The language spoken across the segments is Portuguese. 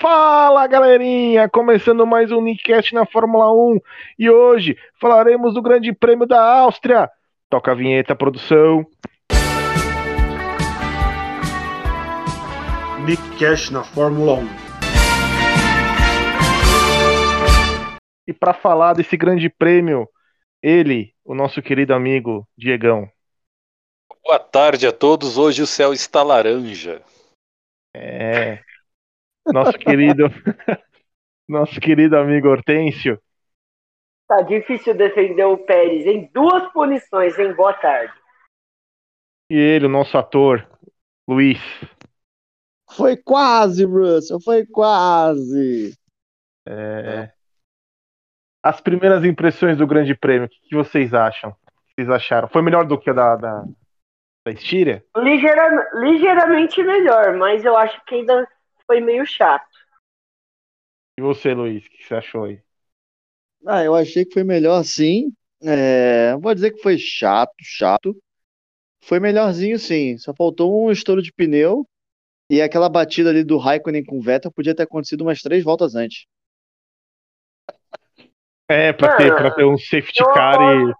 Fala galerinha, começando mais um Nickcast na Fórmula 1 e hoje falaremos do Grande Prêmio da Áustria. Toca a vinheta, produção. Nickcast na Fórmula 1. E para falar desse Grande Prêmio, ele, o nosso querido amigo Diegão. Boa tarde a todos. Hoje o céu está laranja. É. Nosso querido. nosso querido amigo Hortêncio. Tá difícil defender o Pérez em duas punições, em boa tarde. E ele, o nosso ator, Luiz. Foi quase, Russell, foi quase. É... As primeiras impressões do Grande Prêmio, o que, vocês acham? O que vocês acharam? Foi melhor do que a da, da, da Estíria? Ligeira, ligeiramente melhor, mas eu acho que ainda foi meio chato. E você, Luiz, o que você achou aí? Ah, eu achei que foi melhor sim. É, vou dizer que foi chato, chato. Foi melhorzinho sim. Só faltou um estouro de pneu e aquela batida ali do Raikkonen com o Vettel podia ter acontecido umas três voltas antes. É, pra, ter, pra ter um safety car aposto,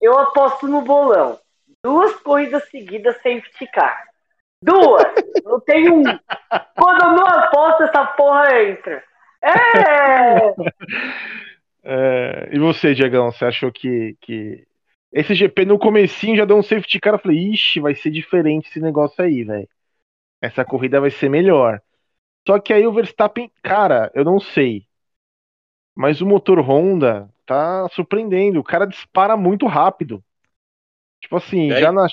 e. Eu aposto no bolão. Duas corridas seguidas safety car. Duas! não tem um. Quando eu não aposto, essa porra entra. É! é e você, Diegão, você achou que, que. Esse GP no comecinho já deu um safety car, eu falei, ixi, vai ser diferente esse negócio aí, velho. Essa corrida vai ser melhor. Só que aí o Verstappen, cara, eu não sei. Mas o motor Honda tá surpreendendo. O cara dispara muito rápido. Tipo assim, já nas.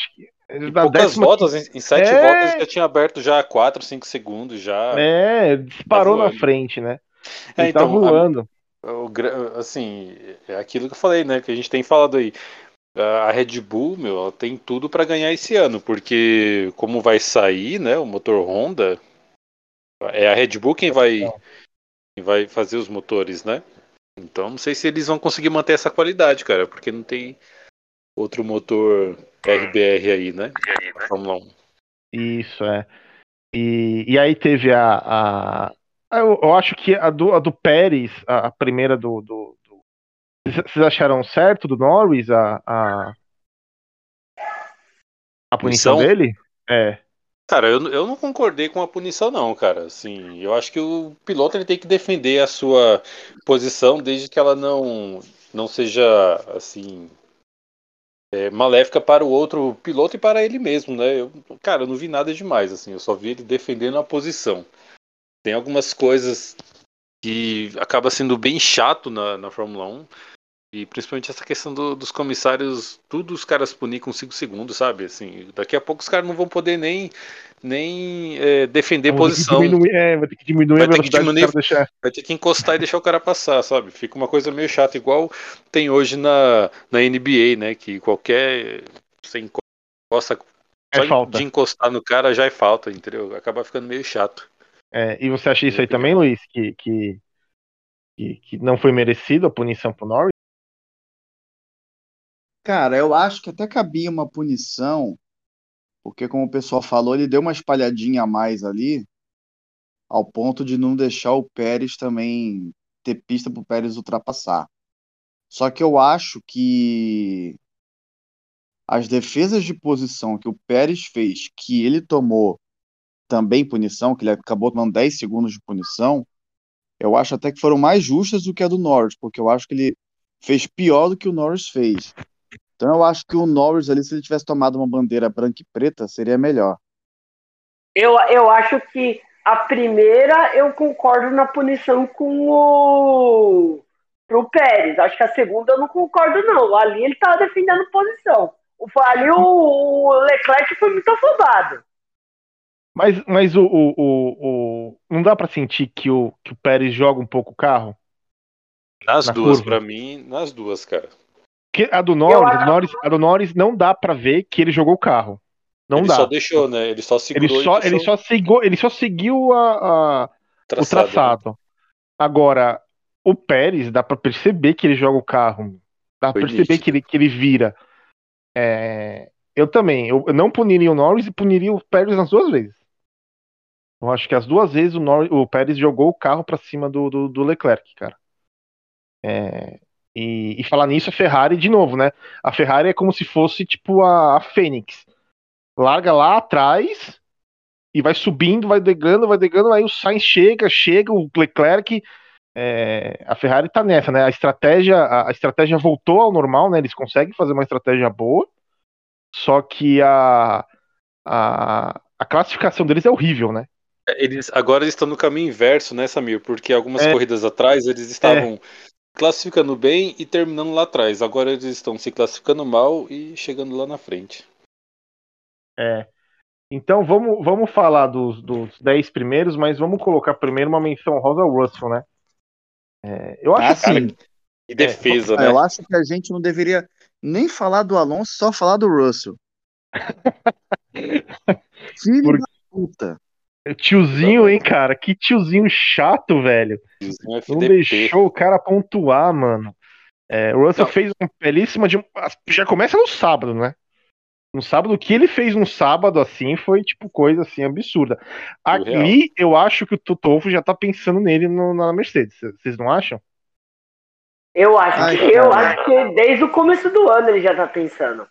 Em poucas décima... voltas, em, sete é... voltas já tinha aberto já 4, 5 segundos já. É, disparou tá na frente, né? É, Ele tá então, tá voando. A, o, assim, é aquilo que eu falei, né? Que a gente tem falado aí. A Red Bull, meu, ela tem tudo para ganhar esse ano, porque como vai sair, né, o motor Honda, é a Red Bull quem vai, quem vai fazer os motores, né? Então não sei se eles vão conseguir manter essa qualidade, cara, porque não tem outro motor RBR aí, né? A Fórmula 1. Isso, é. E, e aí teve a. a eu, eu, acho que a do, a do Pérez, a, a primeira do, do, do, Vocês acharam certo do Norris a. A, a punição dele? É. Cara, eu, eu não concordei com a punição, não, cara. Assim, eu acho que o piloto ele tem que defender a sua posição desde que ela não, não seja assim é, maléfica para o outro piloto e para ele mesmo, né? Eu, cara, eu não vi nada demais, assim, eu só vi ele defendendo a posição. Tem algumas coisas que acaba sendo bem chato na, na Fórmula 1, e principalmente essa questão do, dos comissários, tudo os caras punir com 5 segundos, sabe? Assim, daqui a pouco os caras não vão poder nem, nem é, defender posição. Diminuir, é, vai ter que diminuir vai a velocidade ter que diminuir. Vai ter que encostar e deixar o cara passar, sabe? Fica uma coisa meio chata, igual tem hoje na, na NBA, né? Que qualquer. Você encosta. É de encostar no cara já é falta, entendeu? Acaba ficando meio chato. É, e você acha isso aí também, Luiz? Que, que, que, que não foi merecido a punição pro Norris? Cara, eu acho que até cabia uma punição, porque como o pessoal falou, ele deu uma espalhadinha a mais ali, ao ponto de não deixar o Pérez também ter pista para o Pérez ultrapassar. Só que eu acho que as defesas de posição que o Pérez fez, que ele tomou também punição, que ele acabou tomando 10 segundos de punição, eu acho até que foram mais justas do que a do Norris, porque eu acho que ele fez pior do que o Norris fez. Então eu acho que o Norris ali, se ele tivesse tomado uma bandeira branca e preta, seria melhor. Eu, eu acho que a primeira eu concordo na punição com o pro Pérez. Acho que a segunda eu não concordo, não. Ali ele tava defendendo posição. Ali o, o Leclerc foi muito afobado. Mas, mas o, o, o, o não dá para sentir que o, que o Pérez joga um pouco o carro? Nas na duas, para mim, nas duas, cara. Que a do Norris, a, Norris, a do Norris não dá para ver que ele jogou o carro. Não ele dá. só deixou, né? Ele só segurou. Ele só, ele só, seguiu, ele só seguiu a, a traçado, o traçado. Né? Agora, o Pérez, dá para perceber que ele joga o carro. Dá pra perceber que ele, que ele vira. É, eu também. Eu não puniria o Norris e puniria o Pérez nas duas vezes. Eu acho que as duas vezes o, Nor o Pérez jogou o carro para cima do, do, do, Leclerc, cara. É, e, e, falar nisso, a Ferrari, de novo, né? A Ferrari é como se fosse tipo a, a Fênix. Larga lá atrás e vai subindo, vai degando, vai degando, aí o Sainz chega, chega, o Leclerc. É, a Ferrari tá nessa, né? A estratégia, a, a, estratégia voltou ao normal, né? Eles conseguem fazer uma estratégia boa, só que a, a, a classificação deles é horrível, né? Eles agora estão no caminho inverso, né, Samir? Porque algumas é. corridas atrás eles estavam é. Classificando bem e terminando lá atrás. Agora eles estão se classificando mal e chegando lá na frente. É. Então vamos, vamos falar dos, dos 10 primeiros, mas vamos colocar primeiro uma menção rosa ao Russell, né? É, eu acho ah, assim. Que defesa, é, né? Eu acho que a gente não deveria nem falar do Alonso, só falar do Russell. Filho Por... da puta. Tiozinho, hein, cara? Que tiozinho chato, velho. Não deixou o cara pontuar, mano. É, o Russell Não. fez uma belíssima de. Já começa no sábado, né? No sábado, o que ele fez no sábado, assim, foi tipo coisa assim absurda. Ali, eu acho que o Totofo já tá pensando nele no, na Mercedes. Vocês não acham? Eu acho, Ai, que, eu acho que desde o começo do ano ele já tá pensando.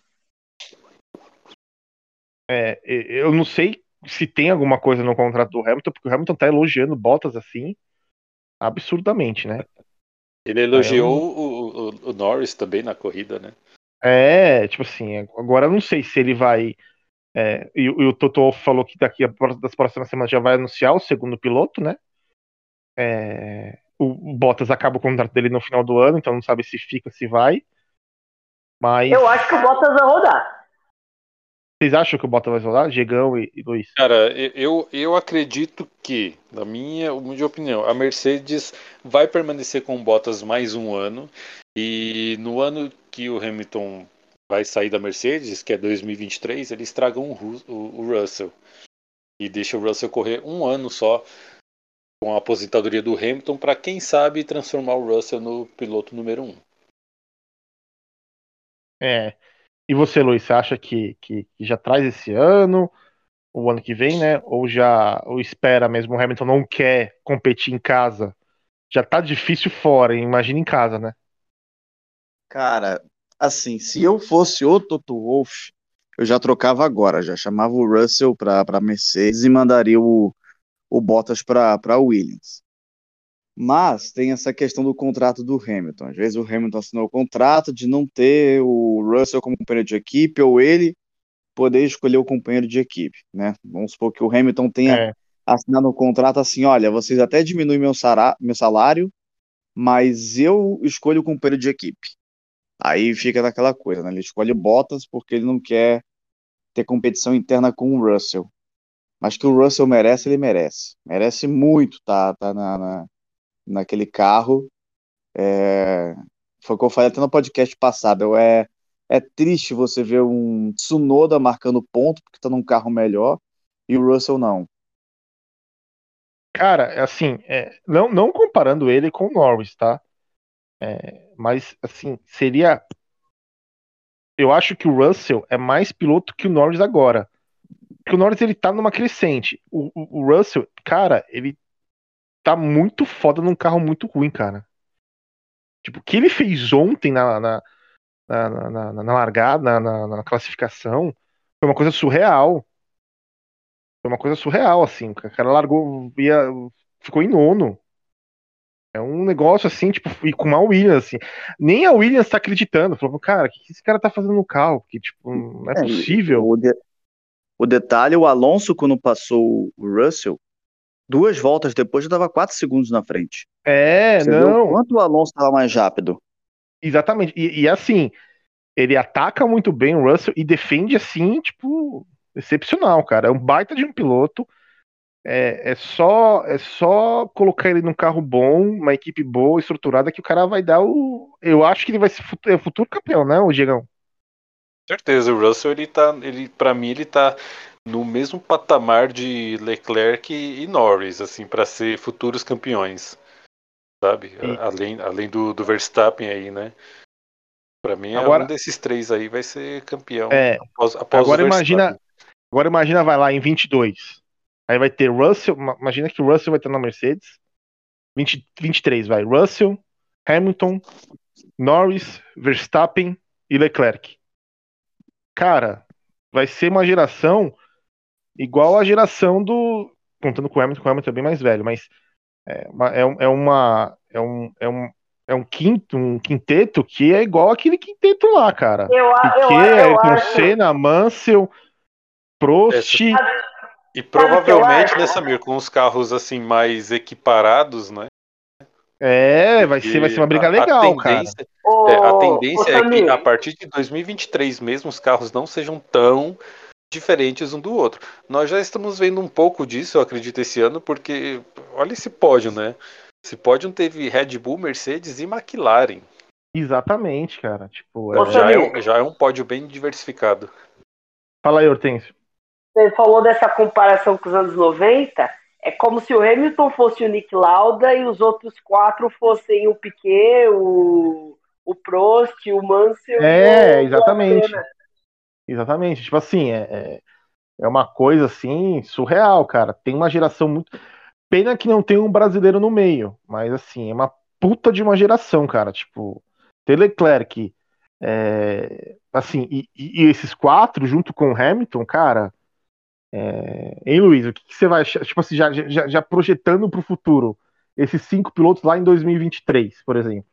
É, eu não sei se tem alguma coisa no contrato do Hamilton, porque o Hamilton tá elogiando Bottas assim absurdamente, né? Ele elogiou eu... o, o, o, Norris também na corrida, né? É, tipo assim, agora eu não sei se ele vai. É, e, e, o Toto falou que daqui a, das próximas semanas já vai anunciar o segundo piloto, né? É, o, Bottas acaba o contrato dele no final do ano, então não sabe se fica, se vai. Mas. Eu acho que o Bottas vai rodar. Vocês acham que o Bottas vai rodar? Gegão e, e Luiz? Cara, eu, eu acredito que, na minha humilde opinião, a Mercedes vai permanecer com o Bottas mais um ano. E no ano que o Hamilton vai sair da Mercedes, que é 2023, eles tragam o, o, o Russell. E deixa o Russell correr um ano só com a aposentadoria do Hamilton para quem sabe transformar o Russell no piloto número um. É, e você, Luiz, você acha que, que, que, já traz esse ano, o ano que vem, né? Ou já ou espera mesmo? O Hamilton não quer competir em casa. Já tá difícil fora, imagina em casa, né? Cara, assim, se eu fosse o Toto Wolff, eu já trocava agora, já chamava o Russell para Mercedes e mandaria o, o Bottas para Williams. Mas tem essa questão do contrato do Hamilton. Às vezes o Hamilton assinou o contrato de não ter o Russell como companheiro de equipe ou ele poder escolher o companheiro de equipe, né? Vamos supor que o Hamilton tenha é. assinado um contrato assim, olha, vocês até diminuem meu, meu salário, mas eu escolho o companheiro de equipe. Aí fica daquela coisa, né? Ele escolhe Bottas porque ele não quer ter competição interna com o Russell. Mas que o Russell merece, ele merece. Merece muito, tá, tá na, na naquele carro. É, foi o que eu falei até no podcast passado. É, é triste você ver um Tsunoda marcando ponto porque tá num carro melhor e o Russell não. Cara, assim, é, não, não comparando ele com o Norris, tá? É, mas, assim, seria. Eu acho que o Russell é mais piloto que o Norris agora. Porque o Norris ele tá numa crescente. O, o, o Russell, cara, ele tá muito foda num carro muito ruim, cara. Tipo, o que ele fez ontem na, na, na, na, na largada, na, na, classificação, foi uma coisa surreal. Foi uma coisa surreal, assim. O cara largou, ia, ficou em nono. É um negócio assim, tipo, e com a Williams, assim. Nem a Williams tá acreditando. Falou, cara, o que esse cara tá fazendo no carro? Que, tipo, não é, é possível. O, de, o detalhe, o Alonso, quando passou o Russell, duas voltas depois já dava quatro segundos na frente. É, Você não. quanto o Alonso estava mais rápido. Exatamente. E, e, assim, ele ataca muito bem o Russell e defende assim, tipo, excepcional, cara. É um baita de um piloto. É, é, só é só colocar ele num carro bom, uma equipe boa, estruturada, que o cara vai dar o. Eu acho que ele vai ser futuro, é futuro campeão, né, o Diegão? Certeza, o Russell, ele tá. Ele, pra mim, ele tá no mesmo patamar de Leclerc e Norris, assim, para ser futuros campeões, sabe? Além, além do, do Verstappen aí, né? Para mim, agora, um desses três aí vai ser campeão. É, após, após agora imagina, agora imagina vai lá em 22. Aí vai ter Russell, ma- imagina que o Russell vai estar na Mercedes. 20, 23, vai. Russell, Hamilton, Norris, Verstappen e Leclerc. Cara, vai ser uma geração igual a geração do. Contando com o Hamilton, o Hamilton é bem mais velho, mas é uma. É, um- é uma é, um, é, um, é um quinto, um quinteto que é igual aquele quinteto lá, cara. Eu, a- eu, Piquet, eu, com. Senna, Mansell, Prost. E provavelmente, acho? né, Samir, com os carros assim mais equiparados, né? É, vai ser, vai ser uma briga a- a legal, cara. tendência- Ô, É, a ô, tendência é que a partir de 2023 mesmo os carros não sejam tão diferentes um do outro. Nós já estamos vendo um pouco disso, eu acredito, esse ano, porque olha esse pódio, né? Esse pódio teve Red Bull, Mercedes e McLaren. Exatamente, cara. Tipo, é- Já é, um, já é um pódio bem diversificado. Fala aí, Hortêncio. Você falou dessa comparação com os anos 90. É como se o Hamilton fosse o Nick Lauda e os outros quatro fossem o Piquet, o, o Prost, o Mansell. É, e o exatamente. Senna. Exatamente. Tipo assim, é, é, é uma coisa assim, surreal, cara. Tem uma geração muito. Pena que não tem um brasileiro no meio, mas assim, é uma puta de uma geração, cara. Tipo, ter Leclerc, é, assim, e, e- e esses quatro junto com o Hamilton, cara. É... Hein, Luiz, o que, que você vai achar? Tipo assim, já, já, já projetando pro futuro, esses cinco pilotos lá em 2023, por exemplo.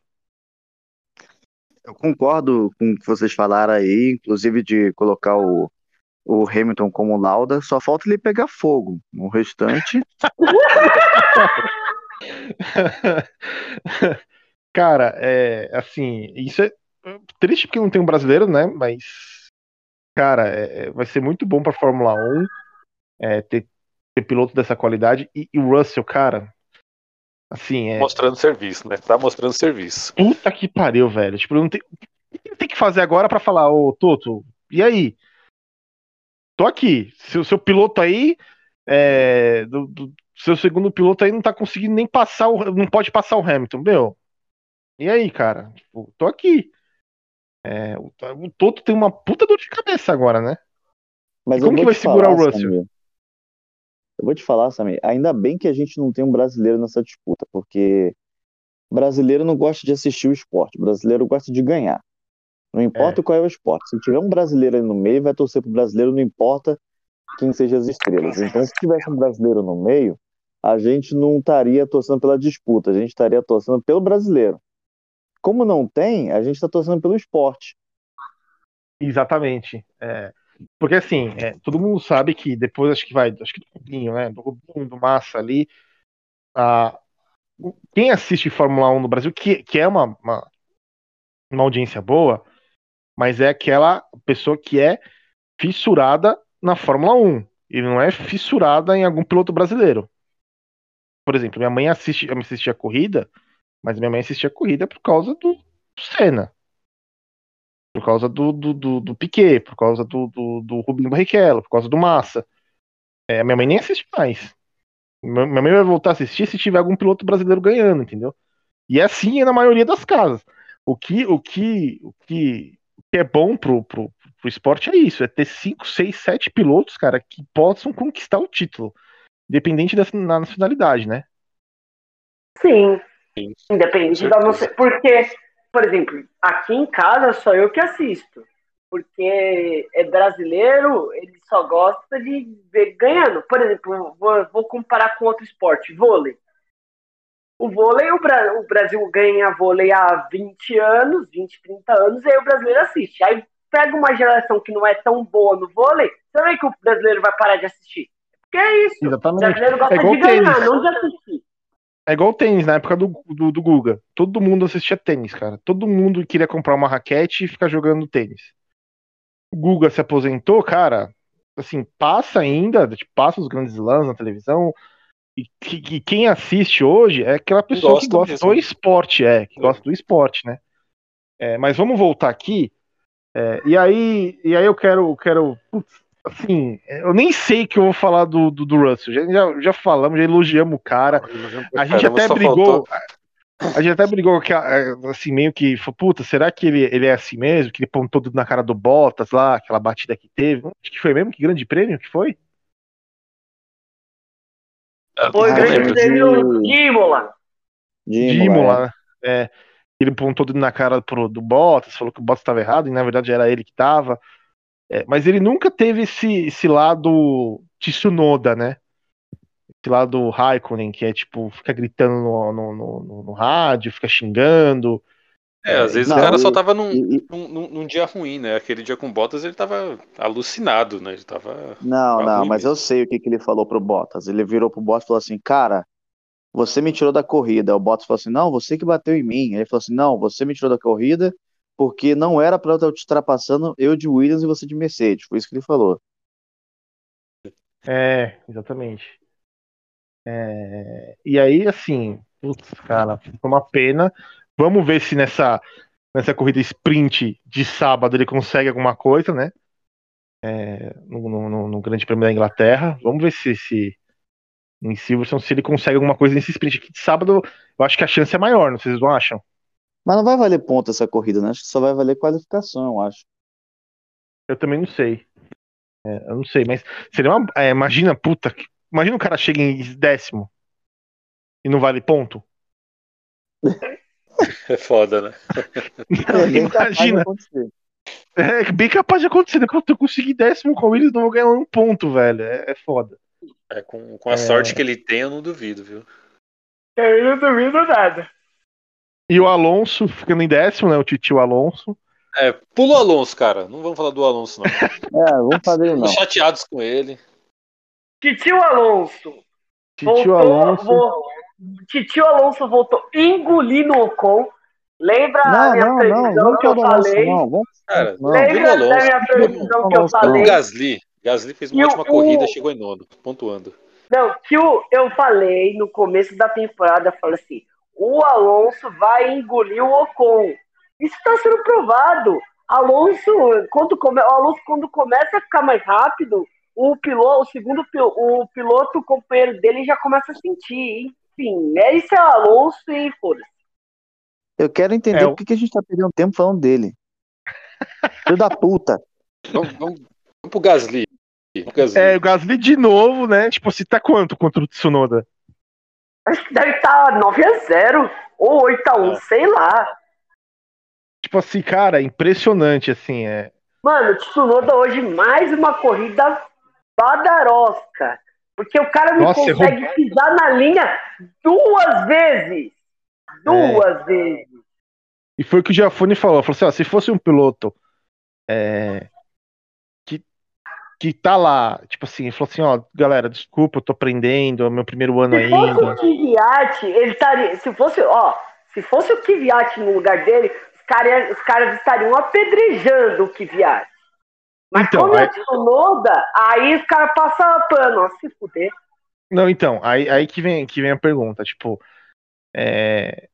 Eu concordo com o que vocês falaram aí, inclusive de colocar o, o Hamilton como lauda, só falta ele pegar fogo. O restante, Cara, é assim, isso é triste porque não tem um brasileiro, né? Mas, cara, é- é- vai ser muito bom pra Fórmula 1 é, ter, ter piloto dessa qualidade. E, e o Russell, cara, assim, é. Mostrando serviço, né? Tá mostrando serviço. Puta que pariu, velho. Tipo, não tem. O que ele tem que fazer agora pra falar, ô Toto, e aí? Tô aqui. Seu, seu piloto aí. É, do, do- seu segundo piloto aí não tá conseguindo nem passar o. Não pode passar o Hamilton, meu. E aí, cara? Tipo, tô aqui. É, o, o Toto tem uma puta dor de cabeça agora, né? mas E como que vai segurar falar, o Russell? Eu vou te falar, Samir, ainda bem que a gente não tem um brasileiro nessa disputa, porque brasileiro não gosta de assistir o esporte, brasileiro gosta de ganhar. Não importa qual é o esporte. Se tiver um brasileiro aí no meio, vai torcer pro brasileiro, não importa quem seja as estrelas. Então, se tivesse um brasileiro no meio, a gente não estaria torcendo pela disputa, a gente estaria torcendo pelo brasileiro. Como não tem, a gente está torcendo pelo esporte. Exatamente. É, porque assim, é, todo mundo sabe que depois acho que vai, acho que do Rubinho, né? Do Rubinho, do Massa ali. a- quem assiste Fórmula 1 no Brasil, que, que é uma, uma, uma audiência boa, mas é aquela pessoa que é fissurada na Fórmula 1 e não é fissurada em algum piloto brasileiro. Por exemplo, minha mãe assiste, assistia a corrida, mas minha mãe assistia a corrida por causa do Senna. Por causa do, do, do, do Piquet, por causa do, do, do Rubinho Barrichello, por causa do Massa. É, minha mãe nem assiste mais. Minha mãe vai voltar a assistir se tiver algum piloto brasileiro ganhando, entendeu? E é assim na maioria das casas. O que, o que, o que, o que é bom pro, pro, pro esporte é isso: é ter 5, 6, 7 pilotos, cara, que possam conquistar o título. Independente da na nacionalidade, né? Sim, Sim, independente da ser. Porque, por exemplo, aqui em casa sou eu que assisto. Porque é brasileiro, ele só gosta de ver ganhando. Por exemplo, vou, vou comparar com outro esporte, vôlei. O vôlei, o, Bra- o Brasil ganha vôlei há 20 anos, 20, 30 anos, e aí o brasileiro assiste. Aí pega uma geração que não é tão boa no vôlei, você vê que o brasileiro vai parar de assistir. Porque é isso. O Exatamente. brasileiro gosta É igual de ganhar, tênis. não de assistir. É igual o tênis, na época do, do, do Guga. Todo mundo assistia tênis, cara. Todo mundo queria comprar uma raquete e ficar jogando tênis. O Guga se aposentou, cara. Assim, passa ainda, tipo, passa os grandes lãs na televisão. E, que- que quem assiste hoje é aquela pessoa que Gosta gosta mesmo. do esporte, é, que É. gosta do esporte, né? É, mas vamos voltar aqui. É, e aí, e aí eu quero, quero, putz, assim, eu nem sei o que eu vou falar do, do, do Russell. Já, já, já falamos, já elogiamos o cara. A gente Caramba, até brigou. faltou- A gente até brigou que, assim, meio que, falou, puta, será que ele, ele é assim mesmo? Que ele pontou tudo na cara do Bottas lá, aquela batida que teve. Acho que foi mesmo? Que grande prêmio que foi? Foi o Ah, grande de- prêmio de Imola. De Imola, né? É, ele pontou o dedo na cara pro, do Bottas, falou que o Bottas estava errado, e na verdade era ele que estava. Mas ele nunca teve esse, esse lado Tsunoda, né? Esse lado Raikkonen, que é tipo, fica gritando no, no, no, no- no rádio, fica xingando. É, às vezes Não, o cara só tava num, E- num, num- num dia ruim, né? Aquele dia com Bottas ele tava alucinado, né? Ele tava. Não, não, mas mesmo. eu sei o que, que ele falou pro Bottas. Ele virou pro Bottas e falou assim, cara, você me tirou da corrida. O Bottas falou assim, não, você que bateu em mim. Ele falou assim, não, você me tirou da corrida porque não era pra eu estar te ultrapassando, eu de Williams e você de Mercedes. Foi isso que ele falou. É, exatamente. É, e aí, assim, putz, cara, foi uma pena. Vamos ver se nessa, nessa corrida sprint de sábado ele consegue alguma coisa, né? É, no, no- no- Grande Prêmio da Inglaterra. Vamos ver se, se em Silverstone se ele consegue alguma coisa nesse sprint aqui de sábado. Eu acho que a chance é maior, não vocês não acham. Mas não vai valer ponto essa corrida, né? Acho que só vai valer qualificação, eu acho. Eu também não sei. É, eu não sei, mas seria uma. é, imagina, puta, que- imagina o cara chega em décimo e não vale ponto. É foda, né? É bem capaz de imagina. acontecer. É bem capaz de acontecer. Depois eu consegui décimo com eles, não vou ganhar um ponto, velho. É, é foda. É, com, com a É. sorte que ele tem, eu não duvido, viu? Eu não duvido nada. E o Alonso ficando em décimo, né? O titio Alonso. É, pula o Alonso, cara. Não vamos falar do Alonso, não. É, vamos fazer não. Chateados com ele. Titio Alonso. Titio voltou, Alonso. vo- Titio Alonso voltou engolindo o Ocon. Lembra a Não, minha não, não, previsão vamos que eu disso, falei? não. Vamos, Cara, não. Lembra Alonso, da minha previsão que eu Alonso, o falei? Gasly. Gasly fez uma E ótima o- corrida, chegou em nono, pontuando. Não, que o, eu falei no começo da temporada, eu falei assim, o Alonso vai engolir o Ocon. Isso está sendo provado. Alonso, quando come, o Alonso, quando começa a ficar mais rápido, o piloto, o segundo o piloto, o companheiro dele já começa a sentir. Enfim, é isso é o Alonso e foda-se. Eu quero entender É, o- por que que a gente tá perdendo tempo falando dele. Filho da puta. Vamos, vamos, vamos pro Gasly. O Gasly. É, o Gasly de novo, né? Tipo, se tá quanto contra o Tsunoda? Acho que deve estar 9x0 ou 8x1, É. sei lá. Tipo assim, cara, impressionante, assim. É, Mano, o Tsunoda hoje mais uma corrida badarosca. Porque o cara não Nossa, consegue pisar na linha duas vezes. Duas vezes. E foi o que o Giafone falou. Falou assim, ó, se fosse um piloto é, que tá lá, tipo assim, falou assim, ó, galera, desculpa, eu tô aprendendo, é meu primeiro ano Se fosse ainda. o Kvyat, ele estaria. Se fosse, ó, se fosse o Kvyat no lugar dele, os caras os caras estariam apedrejando o Kvyat. Mas Então, como é aí- o Tsunoda, aí os caras passam pano, ó, se fuder. Não, então, aí, aí que, vem, que vem a pergunta, tipo, é,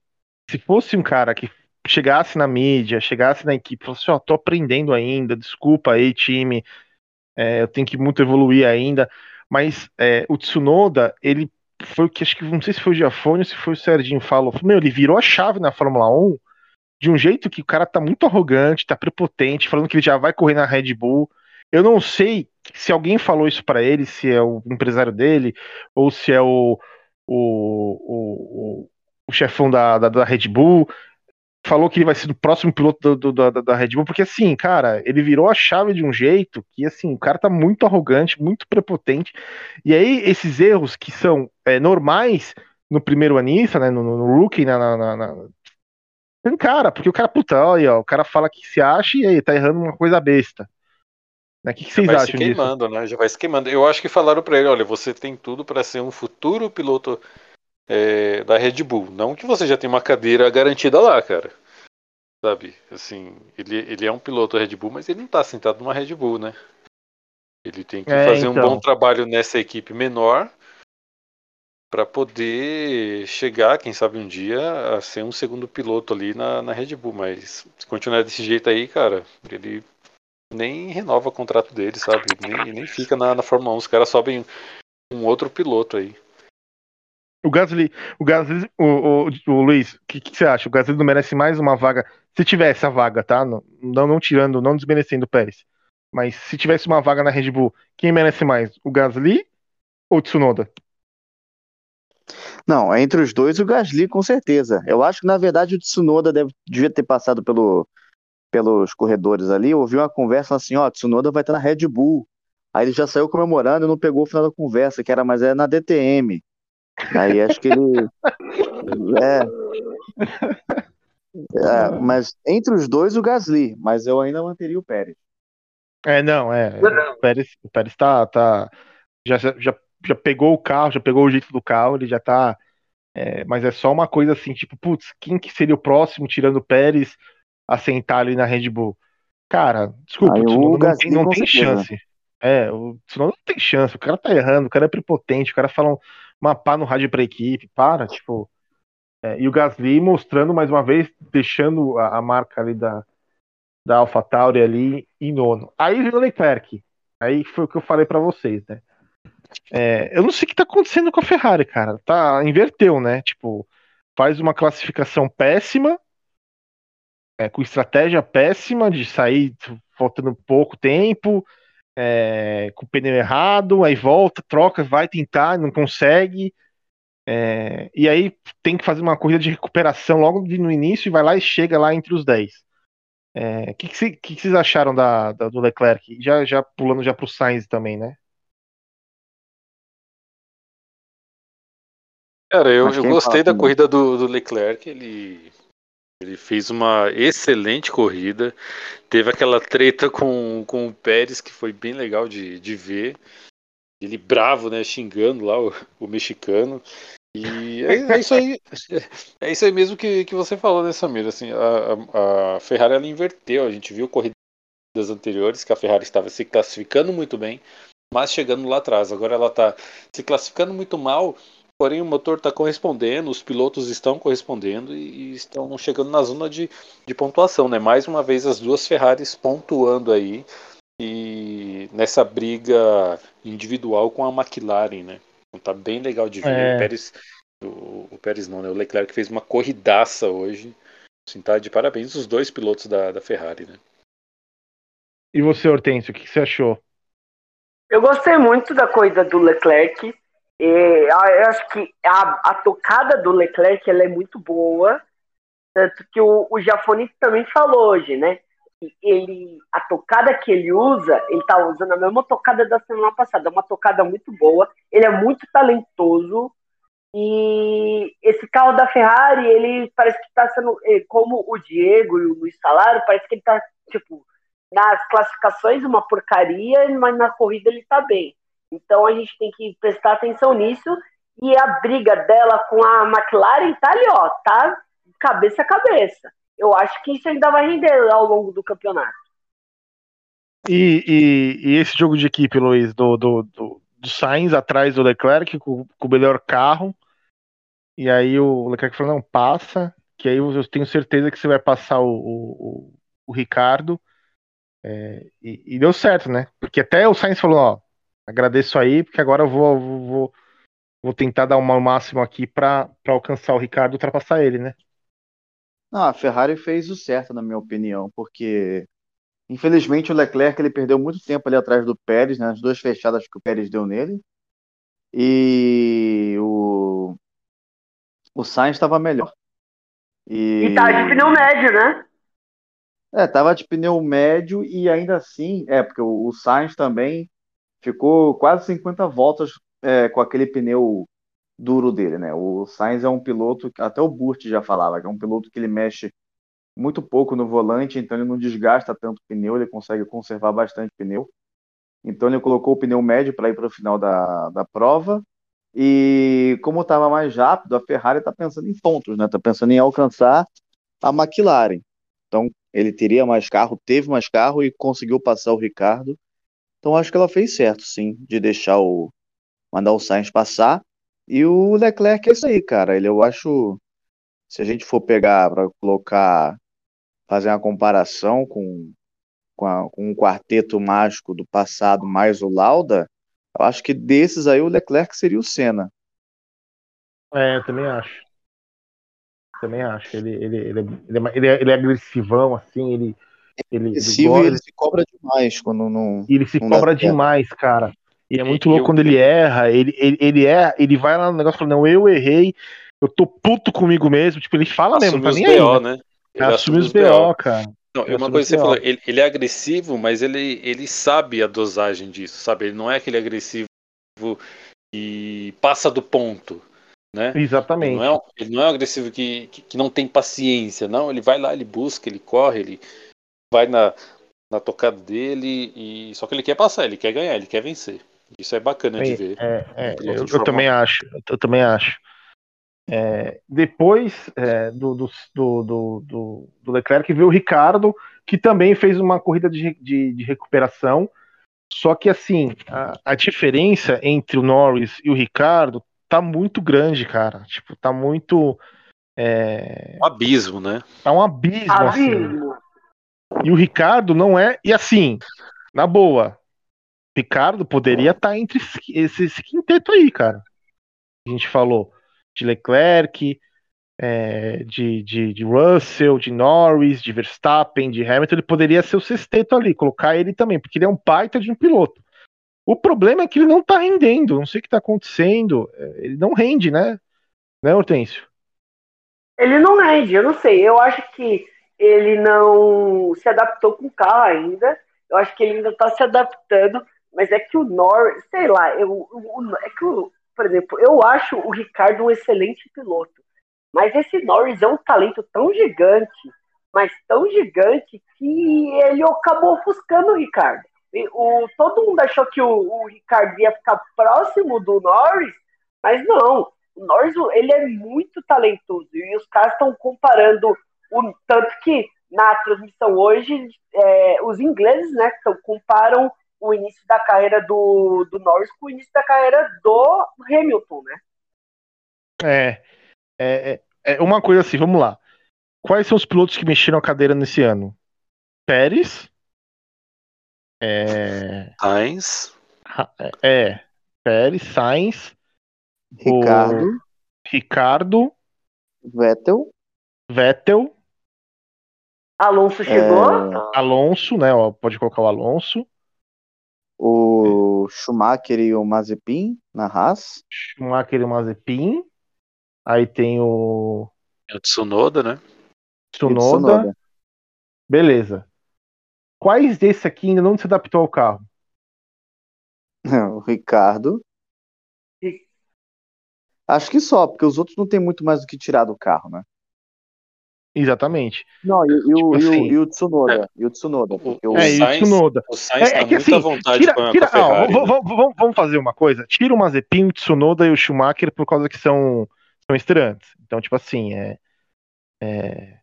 se fosse um cara que chegasse na mídia, chegasse na equipe, falasse, ó, tô aprendendo ainda, desculpa aí, time, é, eu tenho que muito evoluir ainda, mas é, o Tsunoda, ele foi o que, acho que, não sei se foi o Giafone ou se foi o Serginho falou, meu, ele virou a chave na Fórmula 1 de um jeito que o cara tá muito arrogante, tá prepotente, falando que ele já vai correr na Red Bull, eu não sei se alguém falou isso pra ele, se é o empresário dele, ou se é o, o, o, o, o chefão da, da, da Red Bull, falou que ele vai ser o próximo piloto do, do- da, da Red Bull, porque assim, cara, ele virou a chave de um jeito que, assim, o cara tá muito arrogante, muito prepotente, e aí esses erros que são é, normais no primeiro anista, né, no, no, rookie, na, na, na- tem cara, porque o cara, puta, olha, ó, o cara fala que se acha e aí tá errando uma coisa besta. Né? O que, que vocês vai se acham disso? queimando, né? Já vai se queimando. Eu acho que falaram pra ele, olha, você tem tudo pra ser um futuro piloto é, da Red Bull. Não que você já tenha uma cadeira garantida lá, cara. Sabe? Assim, ele, ele é um piloto Red Bull, mas ele não tá sentado numa Red Bull, né? Ele tem que É, fazer um então. bom trabalho nessa equipe menor pra poder chegar, quem sabe um dia, a ser um segundo piloto ali na, na Red Bull. Mas se continuar desse jeito aí, cara, ele nem renova o contrato dele, sabe? Nem, nem fica na, na Fórmula 1. Os caras sobem um outro piloto aí. O Gasly, o Gasly, o, o, o Luiz, o que, que você acha? O Gasly não merece mais uma vaga? Se tivesse a vaga, tá? Não, não, tirando, não desmerecendo o Pérez. Mas se tivesse uma vaga na Red Bull, quem merece mais? O Gasly ou o Tsunoda? Não, entre os dois, o Gasly, com certeza. Eu acho que, na verdade, o Tsunoda deve, devia ter passado pelo, pelos corredores ali. Eu ouvi uma conversa assim: ó, Tsunoda vai estar na Red Bull. Aí ele já saiu comemorando e não pegou o final da conversa, que era, mas é na DTM. Aí acho que ele. É. é. Mas entre os dois, o Gasly, mas eu ainda manteria o Pérez. É, não, é. O Pérez, o Pérez tá, tá já, já, já pegou o carro, já pegou o jeito do carro, ele já tá. É, mas é só uma coisa assim, tipo, putz, quem que seria o próximo, tirando o Pérez, a sentar ali na Red Bull? Cara, desculpa, Aí, o não, Gasly, tem, não tem chance. É, o Tsunoda não tem chance, o cara tá errando, o cara é prepotente, o cara fala um- uma pá no rádio pra equipe, para, tipo. é, e o Gasly mostrando mais uma vez, deixando a, a marca ali da, da AlphaTauri ali em nono. Aí veio o Leclerc. Aí foi o que eu falei pra vocês, né? É, eu não sei o que tá acontecendo com a Ferrari, cara. Tá, inverteu, né? Tipo, faz uma classificação péssima, é, com estratégia péssima de sair faltando pouco tempo, é, com o pneu errado, aí volta, troca, vai tentar, não consegue. é, e aí tem que fazer uma corrida de recuperação logo de- no início e vai lá e chega lá entre os 10. O que, que, que que vocês acharam da, da- do Leclerc? Já, já pulando já pro Sainz também, né? Cara, eu, eu quem gostei fala da primeiro? corrida do, do Leclerc. Ele, ele fez uma excelente corrida. Teve aquela treta com, com o Pérez que foi bem legal de, de ver. Ele bravo, né? Xingando lá o, o mexicano. E é, é isso aí. É isso aí mesmo que, que você falou, né, Samir? Assim, a, a, Ferrari ela inverteu. A gente viu corridas anteriores que a Ferrari estava se classificando muito bem, mas chegando lá atrás. Agora ela está se classificando muito mal, porém o motor está correspondendo, os pilotos estão correspondendo e, e estão chegando na zona de, de pontuação, né? Mais uma vez as duas Ferraris pontuando aí e nessa briga individual com a McLaren, né? Então tá bem legal de ver. É. O Pérez, o, o Pérez não, né? O Leclerc fez uma corridaça hoje. Assim, tá de parabéns os dois pilotos da, da Ferrari, né? E você, Hortêncio, o que, que você achou? Eu gostei muito da corrida do Leclerc. E, eu acho que a, a tocada do Leclerc ela é muito boa. Tanto que o, o Jafone também falou hoje, né? Ele, a tocada que ele usa, ele tá usando a mesma tocada da semana passada. É uma tocada muito boa. Ele é muito talentoso. E esse carro da Ferrari, ele parece que tá sendo. eh, Como o Diego e o Luiz falaram, parece que ele tá, tipo, nas classificações uma porcaria, mas na corrida ele tá bem. Então a gente tem que prestar atenção nisso. E a briga dela com a McLaren tá ali, ó, tá cabeça a cabeça. Eu acho que isso ainda vai render ao longo do campeonato. E, e- e esse jogo de equipe, Luiz, do, do, do, do Sainz atrás do Leclerc com, com o melhor carro. E aí o Leclerc falou, não, passa, que aí eu tenho certeza que você vai passar o, o, o- Ricardo. É, e, e deu certo, né? Porque até o Sainz falou, ó, agradeço aí, porque agora eu vou, vou, vou, vou tentar dar o máximo aqui pra pra alcançar o Ricardo e ultrapassar ele, né? Não, a Ferrari fez o certo, na minha opinião, porque infelizmente o Leclerc ele perdeu muito tempo ali atrás do Pérez, né, as duas fechadas que o Pérez deu nele, e o, o Sainz estava melhor. E, E tá de pneu médio, né? É, tava de pneu médio e ainda assim, é, porque o, o Sainz também ficou quase 50 voltas é, com aquele pneu duro dele, né? O Sainz é um piloto, até o Burt já falava, que é um piloto que ele mexe muito pouco no volante, então ele não desgasta tanto pneu, ele consegue conservar bastante pneu. Então ele colocou o pneu médio para ir para o final da, da prova. E como estava mais rápido, a Ferrari está pensando em pontos, né? Está pensando em alcançar a McLaren. Então ele teria mais carro, teve mais carro e conseguiu passar o Ricardo. Então acho que ela fez certo, sim, de deixar o mandar o Sainz passar. E o Leclerc é isso aí, cara. Ele eu acho se a gente for pegar para colocar fazer uma comparação com com, a- com um quarteto mágico do passado mais o Lauda, eu acho que desses aí o Leclerc seria o Senna. É, eu também acho. Também acho. Ele, ele, ele, é- ele, é, ele é agressivão, assim, ele. Ele, ele, ele se cobra demais quando não. ele se não cobra demais, cara. E é muito E- louco eu- quando ele erra, ele, ele, ele erra, ele vai lá no negócio falando, não, eu errei, eu tô puto comigo mesmo. Tipo, ele fala mesmo, assume tá os nem aí. BO, né? né? Ele Assume os BO, cara. Não, Ele uma coisa que você falou, BO. ele, ele é agressivo, mas ele, ele sabe a dosagem disso, sabe? Ele não é aquele agressivo e passa do ponto, né? Ele Exatamente. não, é, ele não é um agressivo que, que, que não tem paciência, não. Ele vai lá, ele busca, ele corre, ele vai na, na tocada dele, e só que ele quer passar, ele quer ganhar, ele quer vencer. Isso é bacana de ver. É, é, um eu, eu também 1. acho, eu também acho. É, depois é, do, do, do, do, do- Leclerc veio o Ricardo, que também fez uma corrida de, de, de recuperação. Só que assim, a, a diferença entre o Norris e o Ricardo tá muito grande, cara. Tipo, tá muito. É, Um abismo, né? tá um abismo, assim. E o Ricardo não é. E assim, na boa, Ricardo poderia estar entre esse, esse, esse quinteto aí, cara. A gente falou de Leclerc, é, de, de, de Russell, de Norris, de Verstappen, de Hamilton. Ele poderia ser o sexteto ali, colocar ele também, porque ele é um baita de um piloto. O problema é que ele não tá rendendo, não sei o que tá acontecendo. é, Ele não rende, né? Né, Hortêncio? Ele não rende, eu não sei. Eu acho que ele não se adaptou com o carro ainda. Eu acho que ele ainda está se adaptando. Mas é que o Norris, sei lá, eu, o- é que, o- por exemplo, eu acho o Ricardo um excelente piloto. Mas esse Norris é um talento tão gigante, mas tão gigante, que ele acabou ofuscando o Ricardo. O, todo mundo achou que o, o Ricardo ia ficar próximo do Norris, mas não. O Norris, ele é muito talentoso. E os caras estão comparando o tanto que na transmissão hoje, é, os ingleses, né, comparam o início da carreira do, do Norris com o início da carreira do Hamilton, né? É, é, é, é uma coisa assim, vamos lá. Quais são os pilotos que mexeram a cadeira nesse ano? Pérez. É, Sainz, Ra- é Pérez, Sainz, Ricardo, Ricardo, Vettel, Vettel, Alonso chegou. é, Alonso, né? ó, pode colocar o Alonso, o Schumacher e o Mazepin na Haas. Schumacher e Mazepin. Aí tem o o Tsunoda, né? o Tsunoda. Beleza. Quais desses aqui ainda não se adaptou ao carro? O Ricardo. Acho que só, porque os outros não tem muito mais do que tirar do carro, né? Exatamente. Não, e, e o, Tipo e, assim. e o Tsunoda. E o Tsunoda. o- É, e o Sainz- Tsunoda. O Sainz É, é tá que assim, vontade tira, com a, tira, com a ó, Ferrari. vamos, né? vamos- vamos- vamos fazer uma coisa. Tira o Mazepin, o Tsunoda e o Schumacher por causa que são, são estreantes. Então, tipo assim, é, é,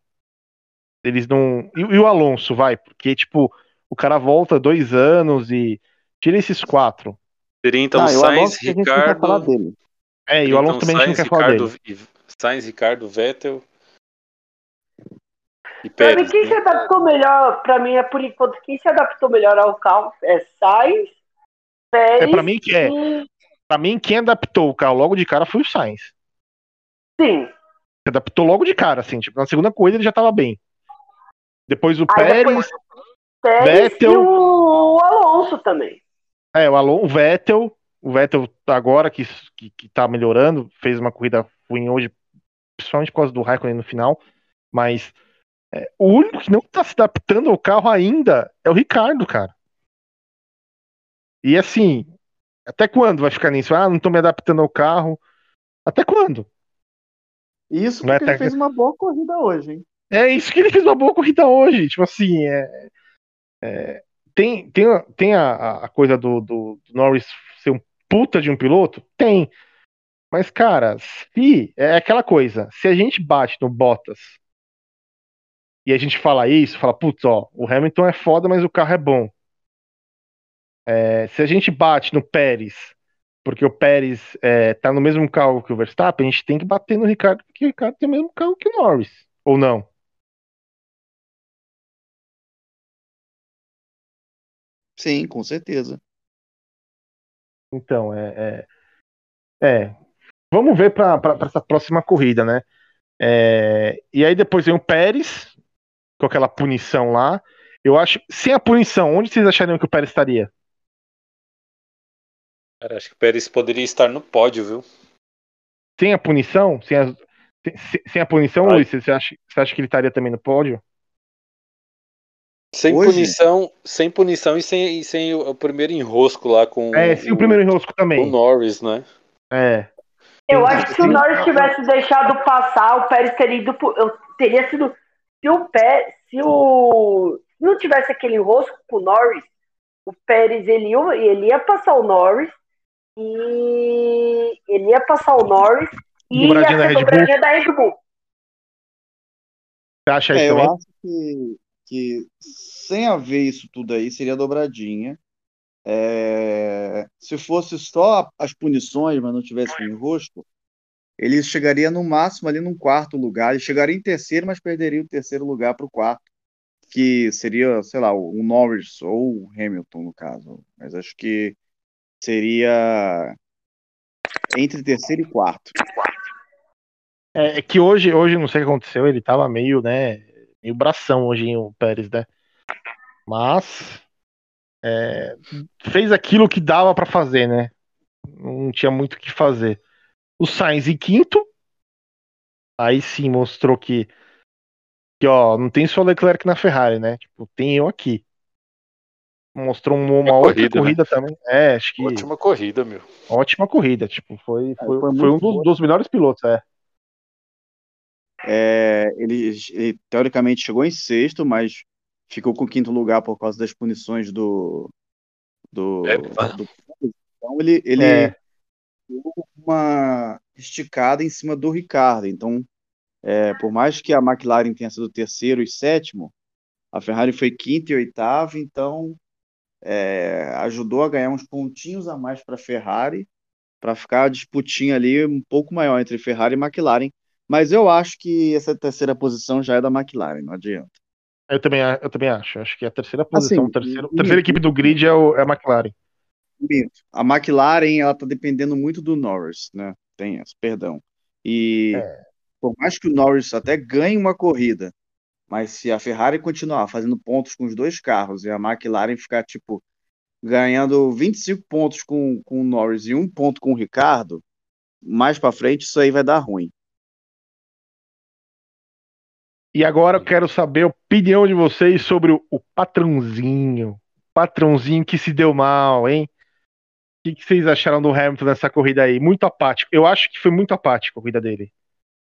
eles não. E, e o Alonso, vai, porque, tipo, o cara volta dois anos e tira esses quatro. Seria então Ah, o Sainz, Ricardo. É, e o Alonso então, também a gente não quer falar Ricardo, dele. e- Sainz, Ricardo, Vettel e Pra mim, quem se adaptou melhor, pra mim, é por enquanto, quem se adaptou melhor ao carro é Sainz, Pérez É, pra mim, que- é. e... Pra mim, quem adaptou o carro logo de cara foi o Sainz. Sim. Se adaptou logo de cara, assim, tipo, na segunda corrida ele já tava bem. Depois o Aí Pérez, depois- Pérez Vettel. e o Alonso também. é, o Alonso, o Vettel, o Vettel agora que, que, que tá melhorando, fez uma corrida ruim hoje, principalmente por causa do Raikkonen no final, mas é, o único que não tá se adaptando ao carro ainda é o Ricardo, cara. E assim, até quando vai ficar nisso? Ah, não tô me adaptando ao carro. Até quando? Isso é porque ele até- fez uma boa corrida hoje, hein? É isso que ele fez uma boa corrida hoje. Tipo assim, é, é, tem, tem, a- tem a, a coisa do, do, do Norris ser um puta de um piloto? Tem. Mas, cara, se é aquela coisa, se a gente bate no Bottas e a gente fala isso, fala, putz, ó, o Hamilton é foda, mas o carro é bom. É, se a gente bate no Pérez, porque o Pérez é, tá no mesmo carro que o Verstappen, a gente tem que bater no Ricardo, porque o Ricardo tem o mesmo carro que o Norris. Ou não? Sim, com certeza. Então, é. É, é. vamos ver para essa próxima corrida, né? É, e aí depois vem o Pérez, com aquela punição lá. Eu acho. Sem a punição, onde vocês achariam que o Pérez estaria? Cara, acho que o Pérez poderia estar no pódio, viu? Sem a punição? Sem a, sem, sem a punição, Ai. Luiz, você acha, você acha que ele estaria também no pódio? Sem Hoje? punição, sem punição e sem, e sem o, o primeiro enrosco lá com É, sim, o primeiro enrosco o também. Norris, né? É. Eu acho que se o. Norris tivesse deixado passar, o Pérez teria ido teria sido se o pé, se o se não tivesse aquele enrosco com o Norris, o Pérez ele ia, ele ia passar o Norris e ele ia passar o Norris e ia Dobradinha da ser Red Bull. dobradinha da Red Bull. Você acha É, isso eu também? acho que, que sem haver isso tudo aí, seria dobradinha. É, se fosse só as punições, mas não tivesse o enrosco, ele chegaria no máximo ali num quarto lugar. Ele chegaria em terceiro, mas perderia o terceiro lugar para o quarto, que seria, sei lá, o Norris ou o Hamilton, no caso. Mas acho que seria entre terceiro e quarto. É, é que hoje, hoje, não sei o que aconteceu, ele tava meio, né, meio bração hoje, o Pérez, né? Mas é, fez aquilo que dava pra fazer, né? Não tinha muito o que fazer. O Sainz em quinto, aí sim mostrou que, que ó, não tem só Leclerc na Ferrari, né? Tipo, tem eu aqui. Mostrou uma, uma Uma outra corrida, né? corrida também. É, acho que Ótima corrida, meu. ótima corrida. Tipo, foi, foi, foi foi muito um dos, dos melhores pilotos, é. É, ele, ele, teoricamente chegou em sexto, mas ficou com o quinto lugar por causa das punições do. do, É, do- então ele, ele É. uma esticada em cima do Ricardo. Então, é, por mais que a McLaren tenha sido terceiro e sétimo, a Ferrari foi quinto e oitavo, então é, ajudou a ganhar uns pontinhos a mais para a Ferrari, para ficar a disputinha ali um pouco maior entre Ferrari e McLaren. Mas eu acho que essa terceira posição já é da McLaren, não adianta. Eu também, a- eu também acho. Acho que a terceira posição, Assim, terceiro, e- terceira equipe do grid é, o- é a McLaren. A McLaren, ela tá dependendo muito do Norris, né? Tem essa, perdão. E É. por mais que o Norris até ganhe uma corrida, mas se a Ferrari continuar fazendo pontos com os dois carros e a McLaren ficar, tipo, ganhando 25 pontos com, com o Norris e um ponto com o Ricardo, mais pra frente isso aí vai dar ruim. E agora eu quero saber a opinião de vocês sobre o, o patrãozinho. Patrãozinho que se deu mal, hein? O que, que vocês acharam do Hamilton nessa corrida aí? Muito apático. Eu acho que foi muito apático a corrida dele.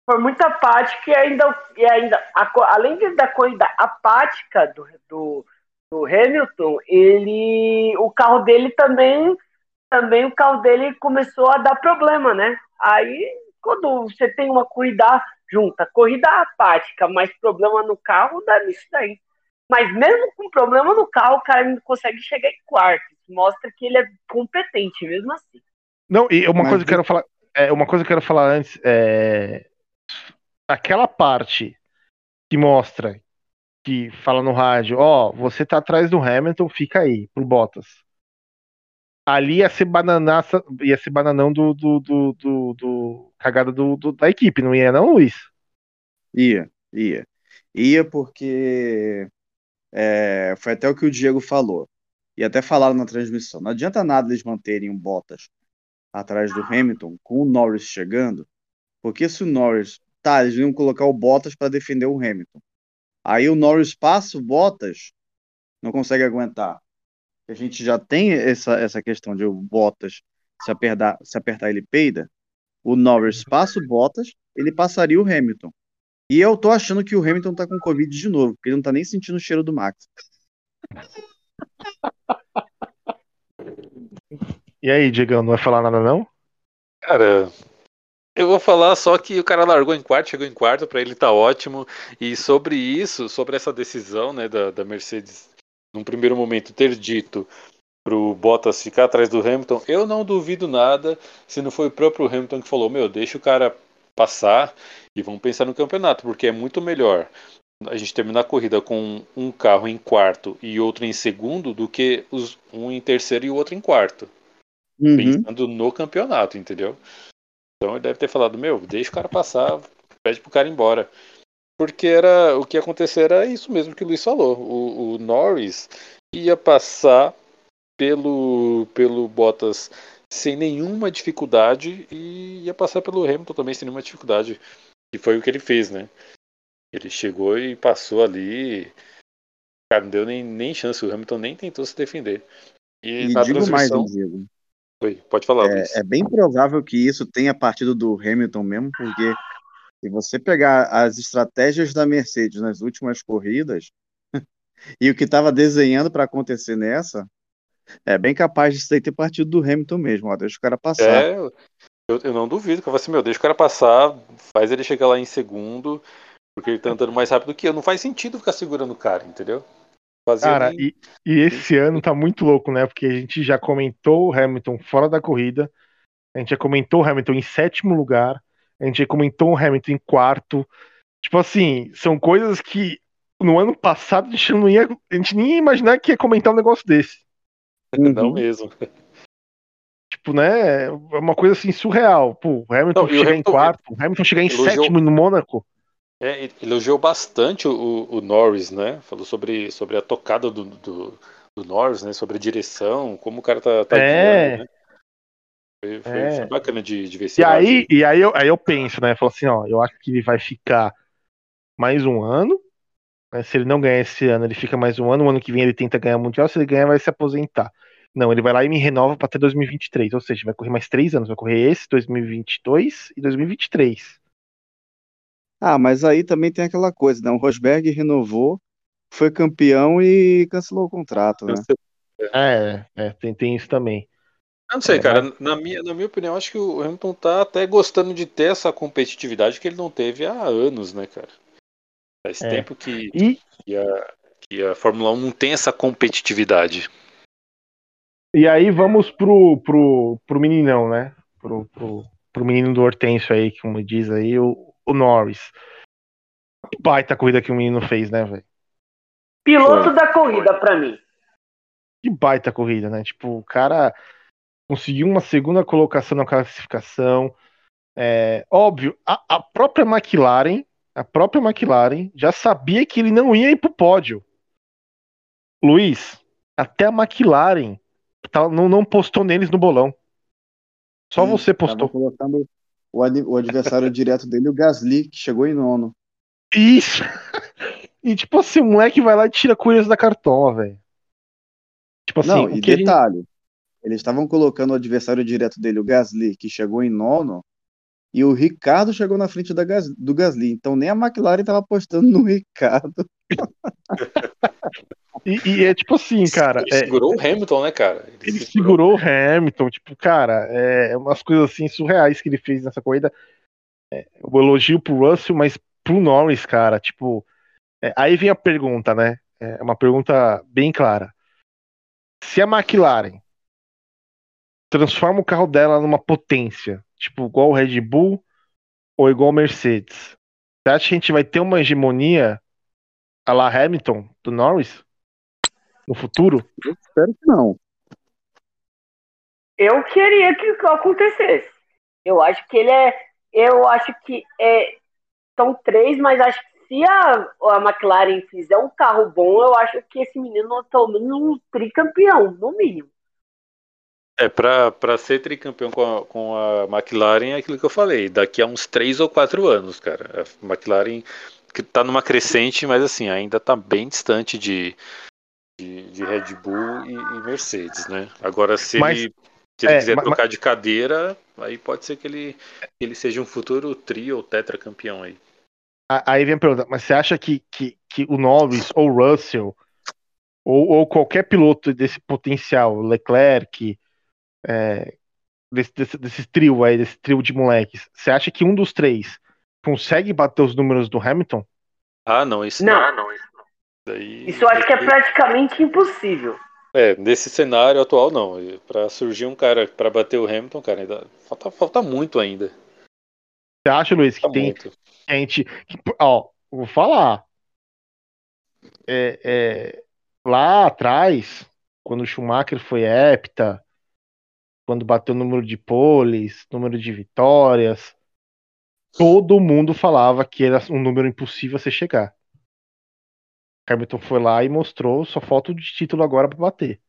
Foi muito apática e ainda, e ainda a além da corrida apática do, do, do Hamilton, ele o carro dele também também o carro dele começou a dar problema, né? Aí quando você tem uma corrida junta, corrida apática, mas problema no carro, dá nisso daí. Mas mesmo com problema no carro, o cara ainda consegue chegar em quarto. Isso Mostra que ele é competente mesmo assim. Não, e uma Mas coisa que eu quero falar. É, uma coisa que eu quero falar antes é. Aquela parte que mostra, que fala no rádio, ó, você tá atrás do Hamilton, fica aí, pro Bottas. Ali ia ser bananaça, ia ser bananão do, do, do, do, do- cagada do, do- da equipe, não ia, não, Luiz? Ia, ia. Ia porque é, foi até o que o Diego falou. E até falaram na transmissão. Não adianta nada eles manterem o Bottas atrás do Hamilton com o Norris chegando, porque se o Norris. Tá, eles iam colocar o Bottas para defender o Hamilton. Aí o Norris passa o Bottas, não consegue aguentar. A gente já tem essa, essa questão de o Bottas se apertar, se apertar ele peida. O Norris passa o Bottas, ele passaria o Hamilton. E eu tô achando que o Hamilton tá com Covid de novo, porque ele não tá nem sentindo o cheiro do Max. E aí, Diegão, não vai falar nada, não? Cara, eu vou falar só que o cara largou em quarto, chegou em quarto, pra ele tá ótimo. E sobre isso, sobre essa decisão, né, da, da Mercedes, num primeiro momento ter dito pro Bottas ficar atrás do Hamilton, eu não duvido nada se não foi o próprio Hamilton que falou, meu, deixa o cara passar e vamos pensar no campeonato, porque é muito melhor a gente terminar a corrida com um carro em quarto e outro em segundo do que os, um em terceiro e o outro em quarto Uhum. pensando no campeonato, entendeu? Então ele deve ter falado, meu, deixa o cara passar, pede pro cara ir embora. Porque era o que ia acontecer era isso mesmo que o Luiz falou. O, o Norris ia passar pelo, pelo Bottas sem nenhuma dificuldade e ia passar pelo Hamilton também sem nenhuma dificuldade. E foi o que ele fez, né? Ele chegou e passou ali. Cara, não deu nem, nem chance, o Hamilton nem tentou se defender. E, E na digo mais. Diego. Oi, pode falar, Luiz. É, é bem provável que isso tenha partido do Hamilton mesmo, porque se você pegar as estratégias da Mercedes nas últimas corridas e o que estava desenhando para acontecer nessa, é bem capaz aí ter partido do Hamilton mesmo. Ó, deixa o cara passar. É, eu, eu não duvido que eu falo assim, meu, deixa o cara passar, faz ele chegar lá em segundo, porque ele tá andando mais rápido que eu. Não faz sentido ficar segurando o cara, entendeu? Fazer Cara, nem- e, e esse ano tá muito louco, né? Porque a gente já comentou o Hamilton fora da corrida, a gente já comentou o Hamilton em sétimo lugar, a gente já comentou o Hamilton em quarto. Tipo assim, são coisas que no ano passado a gente não ia, a gente nem ia imaginar que ia comentar um negócio desse. não Uhum. mesmo. Tipo, né? É uma coisa assim surreal. Pô, o Hamilton Não, chegar em Hamilton- quarto, o Hamilton chegar em elogiou- sétimo no Mônaco. É, ele elogiou bastante o, o Norris, né? Falou sobre, sobre a tocada do, do, do Norris, né? Sobre a direção, como o cara tá, tá É. guiando, né? Foi, foi- É. foi bacana de, de ver esse E aí, e aí, eu, aí eu penso, né? Falo assim, ó, eu acho que ele vai ficar mais um ano. né, Se ele não ganhar esse ano, ele fica mais um ano. O ano que vem ele tenta ganhar mundial. Se ele ganhar, vai se aposentar. Não, ele vai lá e me renova pra até 2023. Ou seja, vai correr mais três anos. Vai correr esse, 2022 e 2023. Ah, mas aí também tem aquela coisa, né? O Rosberg renovou, foi campeão e cancelou o contrato, né? É, é tem, tem isso também. Eu não sei, É, cara. Na, minha, na minha opinião, acho que o Hamilton tá até gostando de ter essa competitividade que ele não teve há anos, né, cara? Faz É. tempo que, E, que, a, que a Fórmula 1 não tem essa competitividade. E aí vamos pro, pro, pro meninão, né? Pro, pro, pro menino do Hortêncio aí, como diz aí, o, o Norris. Que baita corrida que o menino fez, né, velho? Piloto Foi. da corrida pra mim. Que baita corrida, né? Tipo, o cara conseguiu uma segunda colocação na classificação. É, óbvio, a, a própria McLaren, a própria McLaren já sabia que ele não ia ir pro pódio. Luiz, até a McLaren tá- não, não postou neles no bolão. Só Sim, você postou. colocando o, o adversário direto dele, o Gasly, que chegou em nono. Isso! E tipo assim, o moleque vai lá e tira coisas da cartola, velho. Tipo assim, Não, e detalhe, eles estavam colocando o adversário direto dele, o Gasly, que chegou em nono, e o Ricardo chegou na frente da Gas- do Gasly. Então nem a McLaren estava apostando no Ricardo. e, e é tipo assim, cara. Ele é- segurou o Hamilton, né, cara? Ele segurou o Hamilton, tipo, cara, é umas coisas assim surreais que ele fez nessa corrida. É, o elogio pro Russell, mas pro Norris, cara, tipo. é, aí vem a pergunta, né? É uma pergunta bem clara. Se a McLaren transforma o carro dela numa potência, tipo, igual o Red Bull ou igual o Mercedes, você acha que a gente vai ter uma hegemonia a la Hamilton do Norris no futuro? Eu espero que não. Eu queria que isso acontecesse. Eu acho que ele é. Eu acho que é, são três, mas acho que se a, a McLaren fizer um carro bom, eu acho que esse menino é pelo menos um tricampeão, no mínimo. É, pra, pra ser tricampeão com a, com a McLaren é aquilo que eu falei, daqui a uns 3 ou 4 anos, cara. A McLaren que tá numa crescente, mas assim, ainda tá bem distante de, de, de Red Bull e, e Mercedes, né? Agora, se Mas- ele, se ele é, quiser ma- trocar de cadeira, aí pode ser que ele, que ele seja um futuro tri ou tetracampeão aí. Aí vem a pergunta, mas você acha que, que, que o Norris ou o Russell ou, ou qualquer piloto desse potencial, Leclerc, é, desse, desse, desse trio aí, desse trio de moleques, você acha que um dos três consegue bater os números do Hamilton? Ah, não, isso Não. Ah, não. Isso daí, Isso eu acho que é praticamente impossível. É, nesse cenário atual não. Pra surgir um cara pra bater o Hamilton, cara, ainda falta, falta muito ainda. Você acha, Luiz, que Falta tem muito. gente. que, ó, vou falar. É, é, lá atrás, quando o Schumacher foi hepta, quando bateu o número de poles, número de vitórias, todo mundo falava que era um número impossível a você chegar. Hamilton foi lá e mostrou, só falta o de título agora para bater.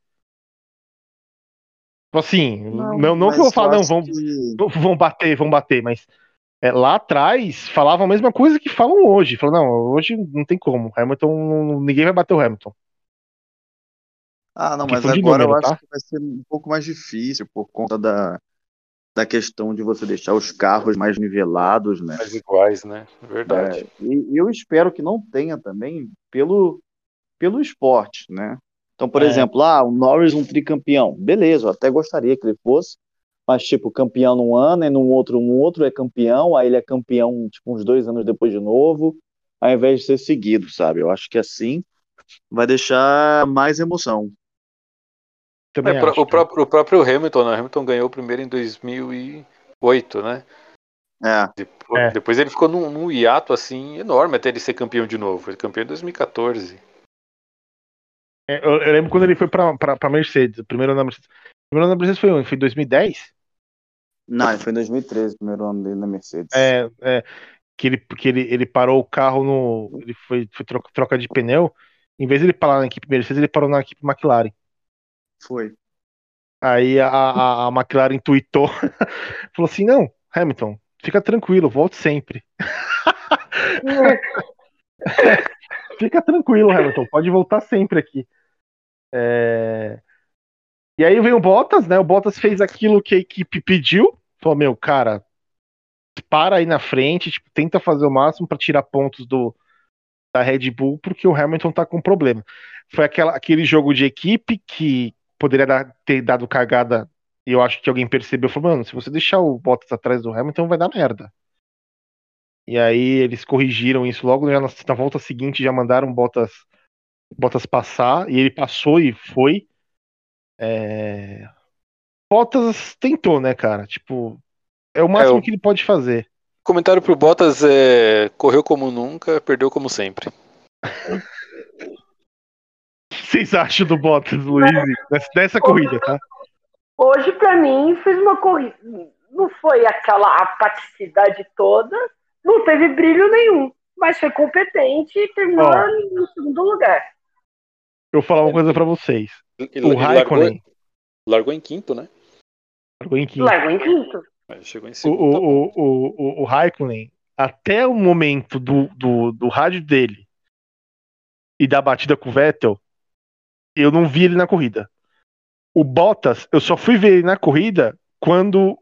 Assim, não, não, não que eu vou falar, não, vão, que... vão bater, vão bater, mas é, lá atrás falavam a mesma coisa que falam hoje. Falam, não, hoje não tem como. Hamilton, ninguém vai bater o Hamilton. Ah, não, mas agora número, eu acho tá? que vai ser um pouco mais difícil por conta da, da questão de você deixar os carros mais nivelados, né? Mais iguais, né? Verdade. É, e eu espero que não tenha também pelo, pelo esporte, né? Então, por é. exemplo, ah, o Norris um tricampeão. Beleza, eu até gostaria que ele fosse, mas tipo, campeão num ano, e num outro, um outro é campeão, aí ele é campeão tipo uns dois anos depois de novo, ao invés de ser seguido, sabe? Eu acho que assim vai deixar mais emoção. Também é, o, próprio, o próprio Hamilton, né? Hamilton ganhou o primeiro em 2008, né? É. Depois, é. depois ele ficou num, num, hiato assim enorme até ele ser campeão de novo. Ele campeão em 2014. É, eu, eu, lembro quando ele foi pra, pra, pra Mercedes. O primeiro ano da Mercedes. O primeiro ano da Mercedes foi? Foi em 2010? Não, ele foi em 2013, o primeiro ano dele na Mercedes. É, é que ele, que ele, ele parou o carro no. Ele foi, foi troca, troca de pneu. Em vez de ele parar na equipe Mercedes, ele parou na equipe McLaren. Foi. Aí a, a, a McLaren tweetou, falou assim, não, Hamilton, fica tranquilo, volte sempre. fica tranquilo, Hamilton, pode voltar sempre aqui. É... E aí vem o Bottas, né? O Bottas fez aquilo que a equipe pediu. Falou, meu, cara, para aí na frente, tipo, tenta fazer o máximo para tirar pontos do da Red Bull, porque o Hamilton tá com problema. Foi aquela, aquele jogo de equipe que poderia dar, ter dado cagada e eu acho que alguém percebeu, falou, mano, se você deixar o Bottas atrás do Hamilton, vai dar merda. E aí eles corrigiram isso logo na, na volta seguinte, já mandaram Bottas, Bottas passar, e ele passou e foi. É... Bottas tentou, né, cara? Tipo, é o máximo é, que ele pode fazer. Comentário pro Bottas é correu como nunca, perdeu como sempre. vocês acham do Bottas, Luiz, dessa corrida, tá? Hoje, para mim, fez uma corrida. Não foi aquela apaticidade toda, não teve brilho nenhum, mas foi competente e terminou Ó, no segundo lugar. Eu vou falar uma coisa para vocês. Ele, o Raikkonen. Largou, largou, em quinto, né? Largou em quinto. Largou em quinto. Chegou em segundo. O, o, o, o, o Raikkonen, até o momento do, do, do rádio dele e da batida com o Vettel, eu não vi ele na corrida. O Bottas, eu só fui ver ele na corrida quando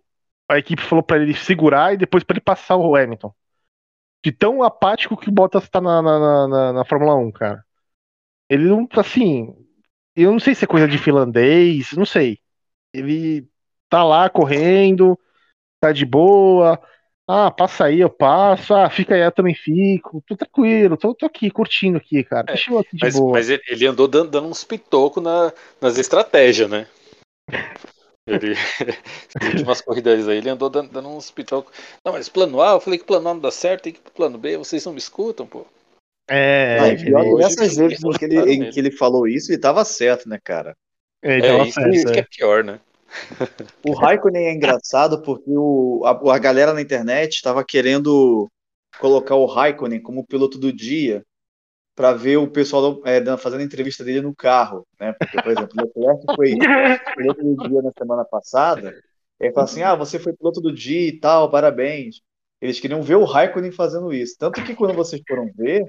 a equipe falou para ele segurar e depois para ele passar o Hamilton. De tão apático que o Bottas tá na, na, na, na Fórmula 1, cara. Ele não, assim. Eu não sei se é coisa de finlandês, não sei. Ele tá lá correndo, tá de boa, ah, passa aí, eu passo. Ah, fica aí, eu também fico. Tô tranquilo, tô, tô aqui, curtindo aqui, cara. É, Deixa eu aqui de mas, boa. Mas ele andou dando, dando uns pitocos na, nas estratégias, né? Ele, últimas corridas aí, ele andou dando, dando uns pitocos. Não, mas plano A, eu falei que plano A não dá certo, tem que ir pro plano B, vocês não me escutam, pô. É, ah, pior nessas vezes em que, ele, em que ele falou isso, ele tava certo, né, cara? É, é isso, certo, isso que é, é pior, né? O Raikkonen é engraçado porque o, a, a galera na internet estava querendo colocar o Raikkonen como piloto do dia para ver o pessoal é, fazendo entrevista dele no carro, né? Porque, por exemplo, o Leclerc foi piloto do dia na semana passada, e aí fala assim, ah, você foi piloto do dia e tal, parabéns. Eles queriam ver o Raikkonen fazendo isso. Tanto que quando vocês foram ver,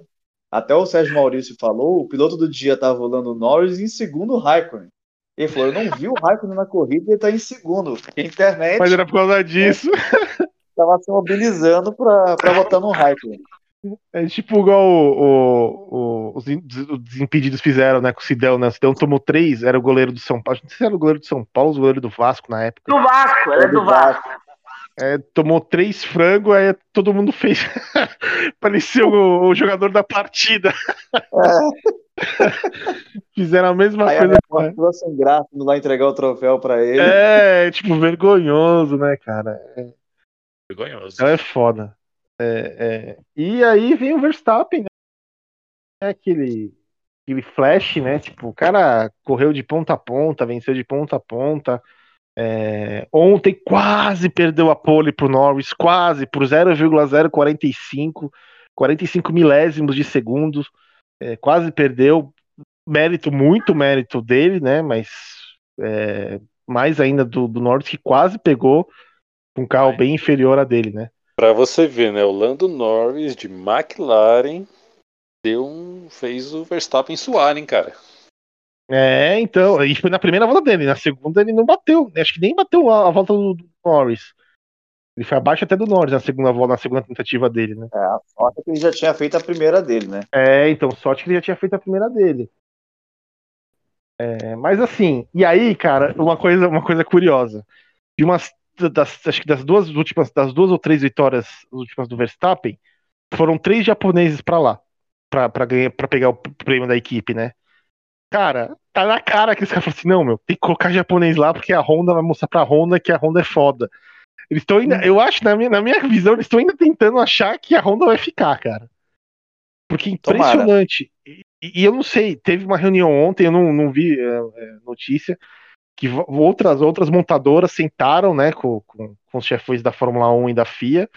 até o Sérgio Maurício falou, o piloto do dia estava volando Norris e em segundo o Raikkonen. Ele falou: Eu não vi o Raikkonen na corrida e ele tá em segundo. A internet. Mas era por causa disso. Tava se mobilizando pra, pra votar no Raikkonen. É tipo igual o, o, o, os, os impedidos fizeram, né? Com o Sidão, né? O Sidão tomou três, era o goleiro do São Paulo. Não sei se era o goleiro do São Paulo ou o goleiro do Vasco na época. Do Vasco, era do Vasco. É, tomou três frangos, aí todo mundo fez. Parecia o, o, jogador da partida. É. Fizeram a mesma aí coisa. A ficou sem graça, não vai entregar o troféu para ele. É, tipo, vergonhoso, né, cara? É... Vergonhoso. Então é foda. É, é... E aí vem o Verstappen, né? É aquele, aquele flash, né? Tipo, o cara correu de ponta a ponta, venceu de ponta a ponta. É, ontem quase perdeu a pole pro Norris, quase por 0,045, 45 milésimos de segundo, é, quase perdeu. Mérito, muito mérito dele, né? Mas é, mais ainda do, do Norris, que quase pegou um carro bem inferior a dele, né? Pra você ver, né? O Lando Norris de McLaren deu um, fez o Verstappen suar, hein, cara. É, então, e foi na primeira volta dele, na segunda ele não bateu, acho que nem bateu a, a volta do, do Norris. Ele foi abaixo até do Norris na segunda volta, na segunda tentativa dele, né? É, a sorte é que ele já tinha feito a primeira dele, né? É, então, sorte que ele já tinha feito a primeira dele. É, mas assim, e aí, cara, uma coisa, uma coisa curiosa. De umas das, acho que das duas últimas, das duas ou três vitórias últimas do Verstappen, foram três japoneses para lá, para ganhar, para pegar o prêmio da equipe, né? Cara, tá na cara que os caras falam assim, não, meu, tem que colocar japonês lá porque a Honda vai mostrar pra Honda que a Honda é foda. Eles estão ainda, eu acho, na minha, na minha visão, eles estão ainda tentando achar que a Honda vai ficar, cara. Porque é impressionante. E, e, eu não sei, teve uma reunião ontem, eu não, não vi é, é, notícia, que outras outras montadoras sentaram, né, com, com, com os chefões da Fórmula 1 e da FIA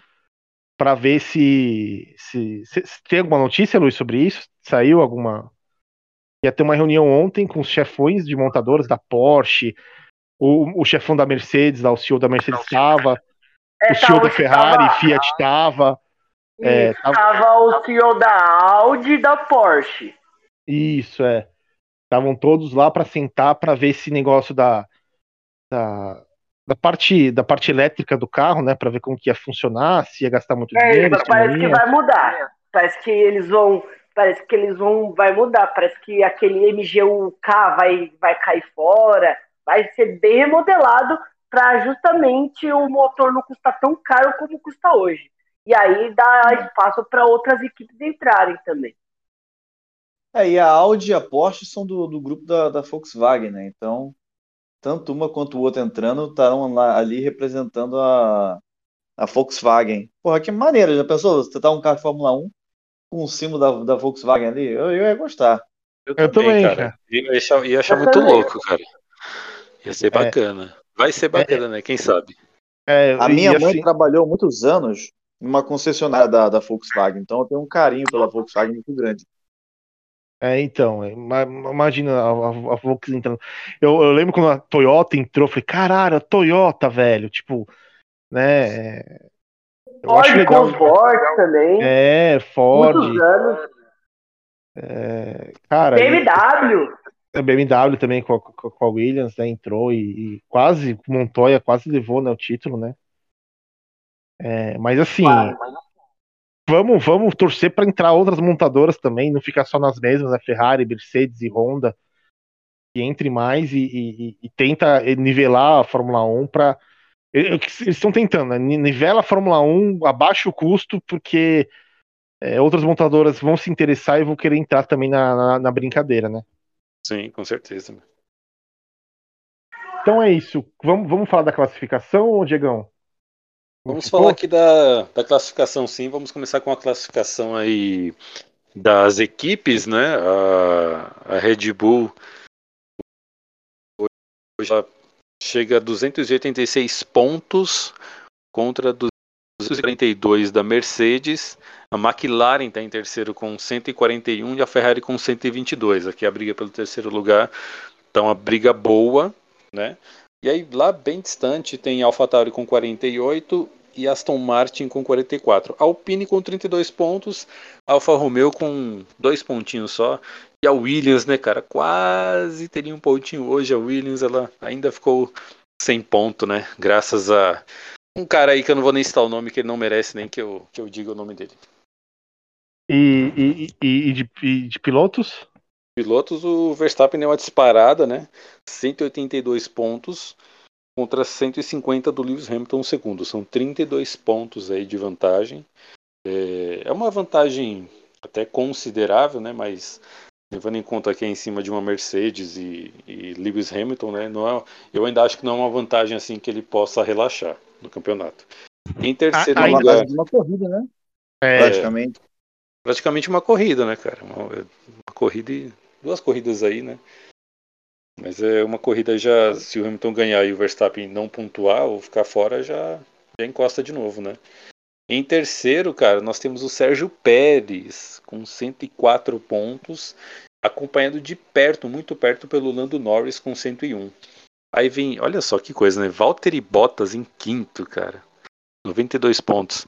para ver se, se, se, se, tem alguma notícia, Luiz, sobre isso. Saiu alguma ia ter uma reunião ontem com os chefões de montadoras da Porsche, o, o chefão da Mercedes, o CEO da Mercedes estava, é, o CEO da Ferrari, tava, Fiat estava. Estava é, o CEO da Audi e da Porsche. Isso, é. Estavam todos lá para sentar para ver esse negócio da, da, da, parte, da parte elétrica do carro, né? Para ver como que ia funcionar, se ia gastar muito é, dinheiro. Parece que vai mudar. Parece que eles vão parece que eles vão vai mudar, parece que aquele MGUK vai vai cair fora, vai ser bem remodelado para justamente o motor não custar tão caro como custa hoje. E aí dá espaço para outras equipes entrarem também. É, e a Audi e a Porsche são do, do grupo da, da Volkswagen, né? Então, tanto uma quanto o outro entrando estarão ali representando a, a Volkswagen. Porra, que maneira, já pensou? Você tá um carro de Fórmula 1 com o símbolo da, da Volkswagen ali, eu, eu ia gostar. Eu, eu também, cara. cara. Ia achar, ia achar muito também. louco, cara. Ia ser é. bacana. É. Vai ser bacana, é. né? Quem sabe? É, a minha mãe assim... trabalhou muitos anos em uma concessionária da, da Volkswagen, então eu tenho um carinho pela Volkswagen muito grande. É, então, é, imagina a, a, a Volkswagen entrando. Eu, eu, lembro quando a Toyota entrou, eu falei, caralho, a Toyota, velho, tipo, né? Ford com Ford também. É, Ford. Muitos anos. É, cara. BMW. A BMW também com a, com a Williams, né, entrou e, e, quase, Montoya quase levou né, o título, né? É, mas assim, vamos, vamos torcer para entrar outras montadoras também, não ficar só nas mesmas, né, Ferrari, Mercedes e Honda, que entre mais e, e, e tenta nivelar a Fórmula 1 para eles estão tentando, né? nivela a Fórmula 1, abaixa o custo, porque é, outras montadoras vão se interessar e vão querer entrar também na, na, na brincadeira, né? Sim, com certeza. Então é isso. Vamos, vamos falar da classificação, Diegão? Vamos falar aqui da, da classificação, sim. Vamos começar com a classificação aí das equipes, né? A, a Red Bull hoje chega a 286 pontos contra 242 da Mercedes. A McLaren está em terceiro com 141 e a Ferrari com 122. Aqui a briga pelo terceiro lugar está uma briga boa, né? E aí lá bem distante tem AlphaTauri com 48 e Aston Martin com 44. Alpine com 32 pontos, Alfa Romeo com dois pontinhos só e a Williams, né, cara, quase teria um pontinho hoje. A Williams, ela ainda ficou sem ponto, né? Graças a um cara aí que eu não vou nem citar o nome, que ele não merece nem que eu, que eu diga o nome dele. E, e, e, e de, e de pilotos? Pilotos, o Verstappen deu uma disparada, né? 182 pontos contra 150 do Lewis Hamilton segundo. São 32 pontos aí de vantagem. É, é uma vantagem até considerável, né? Mas levando em conta que é em cima de uma Mercedes e, e Lewis Hamilton, né, não é, eu ainda acho que não é uma vantagem assim que ele possa relaxar no campeonato. Em terceiro ah, lugar, uma corrida, né? É, praticamente. Praticamente uma corrida, né, cara? Uma, uma, corrida e duas corridas aí, né? Mas é uma corrida já, se o Hamilton ganhar e o Verstappen não pontuar ou ficar fora, já, já encosta de novo, né? Em terceiro, cara, nós temos o Sérgio Pérez com 104 pontos, acompanhado de perto, muito perto pelo Lando Norris com 101. Aí vem, olha só que coisa, né? Valtteri Bottas em quinto, cara. 92 pontos.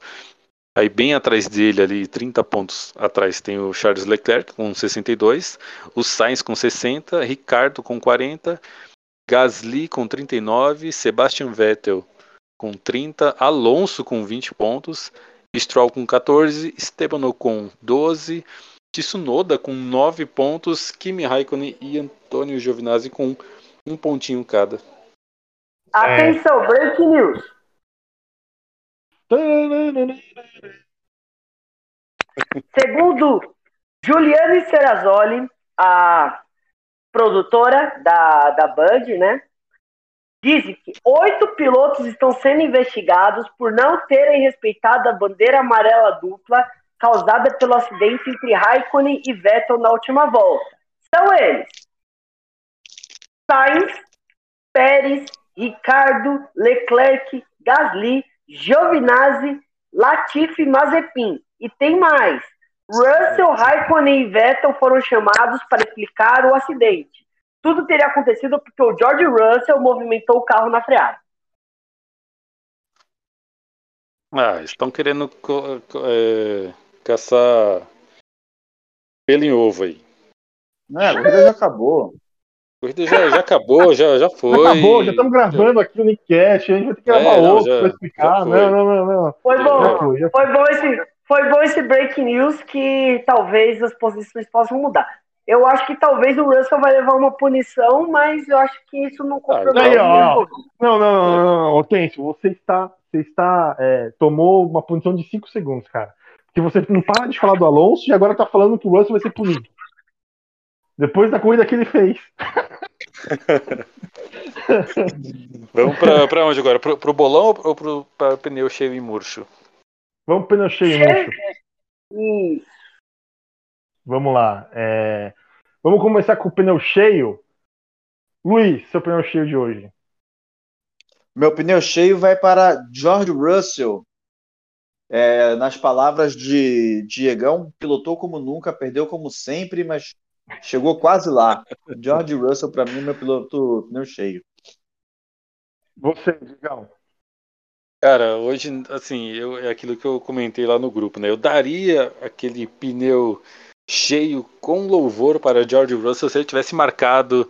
Aí bem atrás dele ali, 30 pontos atrás, tem o Charles Leclerc com 62, o Sainz com 60, Ricardo com 40, Gasly com 39, Sebastian Vettel com 30, Alonso com 20 pontos, Stroll com 14, Esteban Ocon 12, Tsunoda com 9 pontos, Kimi Raikkonen e Antônio Giovinazzi com um pontinho cada. Atenção, break news. Segundo Juliane Serrazoli, a produtora da, da Band, né? Diz que oito pilotos estão sendo investigados por não terem respeitado a bandeira amarela dupla causada pelo acidente entre Raikkonen e Vettel na última volta. São eles: Sainz, Pérez, Ricardo, Leclerc, Gasly, Giovinazzi, Latifi e Mazepin. E tem mais. Russell, Raikkonen e Vettel foram chamados para explicar o acidente. Tudo teria acontecido porque o George Russell movimentou o carro na freada. Ah, estão querendo é, caçar pelo em ovo aí. Não, a corrida já acabou. Corrida já, já acabou, já, já foi. Já acabou, já estamos gravando aqui o Nickcast, a gente vai ter que gravar É, não, outro já- pra explicar. Não, não, não, não. Foi Já bom. foi, já Foi bom esse, foi bom esse break news que talvez as posições possam mudar. Eu acho que talvez o Russell vai levar uma punição, mas eu acho que isso não compromete. muito. Não, não, não, não, não. Hortêncio, você está. Você está. é, tomou uma punição de 5 segundos, cara. Porque você não para de falar do Alonso e agora tá falando que o Russell vai ser punido. Depois da corrida que ele fez. Vamos pra, pra onde agora? Pro, pro bolão ou pro, pra pneu cheio e murcho? Vamos pro pneu cheio, moço. Isso. Vamos lá. é, Vamos começar com o pneu cheio. Luiz, seu pneu cheio de hoje. Meu pneu cheio vai para George Russell. É, nas palavras de Diegão, pilotou como nunca, perdeu como sempre, mas chegou quase lá. George Russell, para mim, meu piloto pneu cheio. Você, Digão. Cara, hoje, assim, eu, é aquilo que eu comentei lá no grupo, né? Eu daria aquele pneu cheio com louvor para George Russell se ele tivesse marcado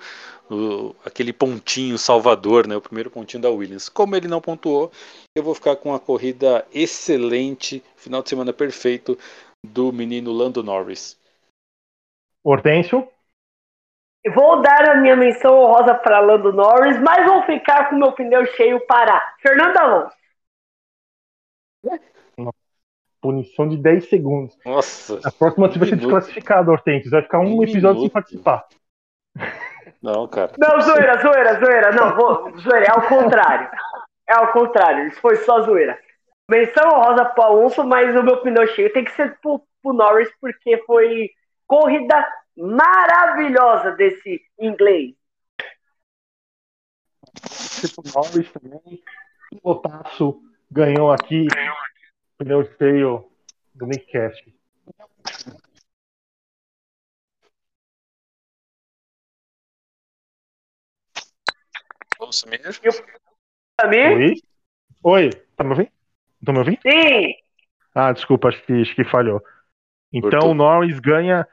o- aquele pontinho salvador, né? O primeiro pontinho da Williams. Como ele não pontuou, eu vou ficar com a corrida excelente, final de semana perfeito do menino Lando Norris. Hortêncio. Vou dar a minha menção honrosa para Lando Norris, mas vou ficar com meu pneu cheio para Fernando Alonso. Punição de 10 segundos. Nossa, A próxima você vai ser desclassificado, Hortêncio. Vai ficar um episódio sem participar. não, cara. Não, zoeira, zoeira, zoeira. Não, vou, zoeira, é ao contrário. É ao contrário, isso foi só zoeira. Menção honrosa pro Alonso, mas o meu pneu cheio tem que ser pro, pro Norris, porque foi corrida maravilhosa desse inglês. Tipo, Norris também. Pilotaço ganhou aqui. Pneu cheio do Nick Cash. Vamos sumir? Pra mim, Oi? Oi, tá me ouvindo? Tá me ouvindo? sim. Ah, desculpa, acho que, acho que falhou. Então Cortou. o Norris ganha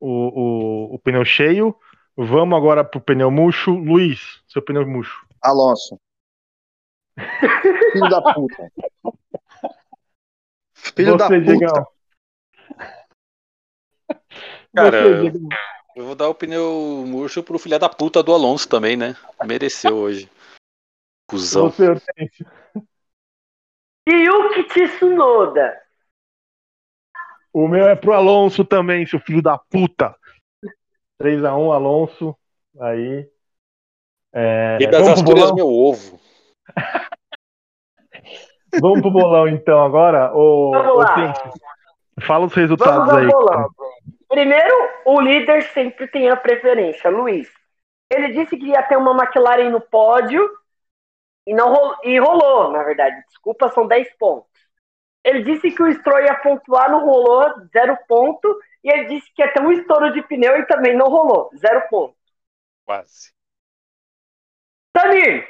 o, o, o pneu cheio. Vamos agora pro pneu murcho. Luiz, seu pneu murcho. Alonso. Filho da puta. Filho da Você, puta. Diegão. Cara, Você. Eu vou dar o pneu murcho pro filho da puta do Alonso também, né? Mereceu hoje. Cusão. Você, Hortêncio. Yuki Tsunoda. O meu é pro Alonso também, seu filho da puta. 3x1, Alonso. Aí. É, E das vamos, pro Astúrias, bolão? meu ovo. vamos pro bolão então agora. Ô, Vamos lá. Hortêncio, fala os resultados aí. bolão. Primeiro, o líder sempre tem a preferência, Luiz. Ele disse que ia ter uma McLaren no pódio e não rolou, e rolou, na verdade. Desculpa, são 10 pontos. Ele disse que o Stroll ia pontuar, não rolou, zero ponto. E ele disse que ia ter um estouro de pneu e também não rolou, zero ponto. Quase. Samir,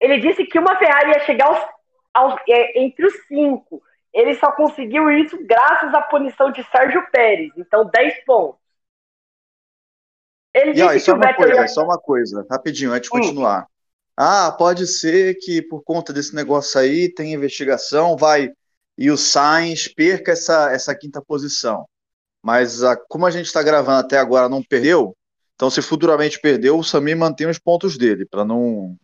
ele disse que uma Ferrari ia chegar aos, aos, é, entre os cinco. Ele só conseguiu isso graças à punição de Sérgio Pérez. Então, 10 pontos. Ele E ó, disse e que só o uma Vettel coisa, ia... só uma coisa, rapidinho, antes de Hum. continuar. Ah, pode ser que por conta desse negócio aí tem investigação, vai, e o Sainz perca essa, essa quinta posição. Mas a- como a gente está gravando até agora não perdeu, então se futuramente perdeu, o Samir mantém os pontos dele, para não,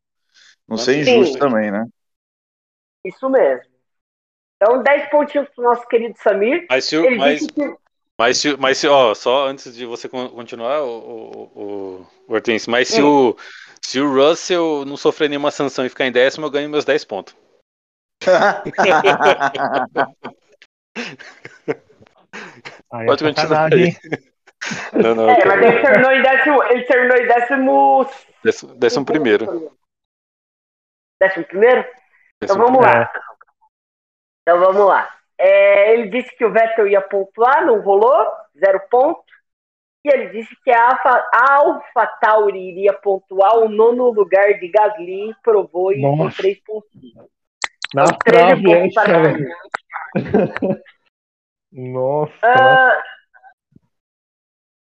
não ser injusto Sim. também, né? Isso mesmo. Então, 10 pontinhos pro nosso querido Samir. Mas se, o- Ele mas, que. mas, se, mas se, ó, só antes de você con- continuar, o, o, o, o Hortense, mas se o, se o Russell não sofrer nenhuma sanção e ficar em décimo, eu ganho meus 10 pontos. Aí Pode é continuar sacanagem, hein? Não, não, É, mas ele terminou em décimo. Ele terminou em décimo. décimo, décimo primeiro. Décimo primeiro? Então Décimo vamos É. lá. Então vamos lá. É, ele disse que o Vettel ia pontuar, não rolou, zero ponto. E ele disse que a Alpha, a Alpha Tauri iria pontuar o nono lugar de Gasly, provou e três pontos. Na 13 trave essa, para velho. Nossa. Ah,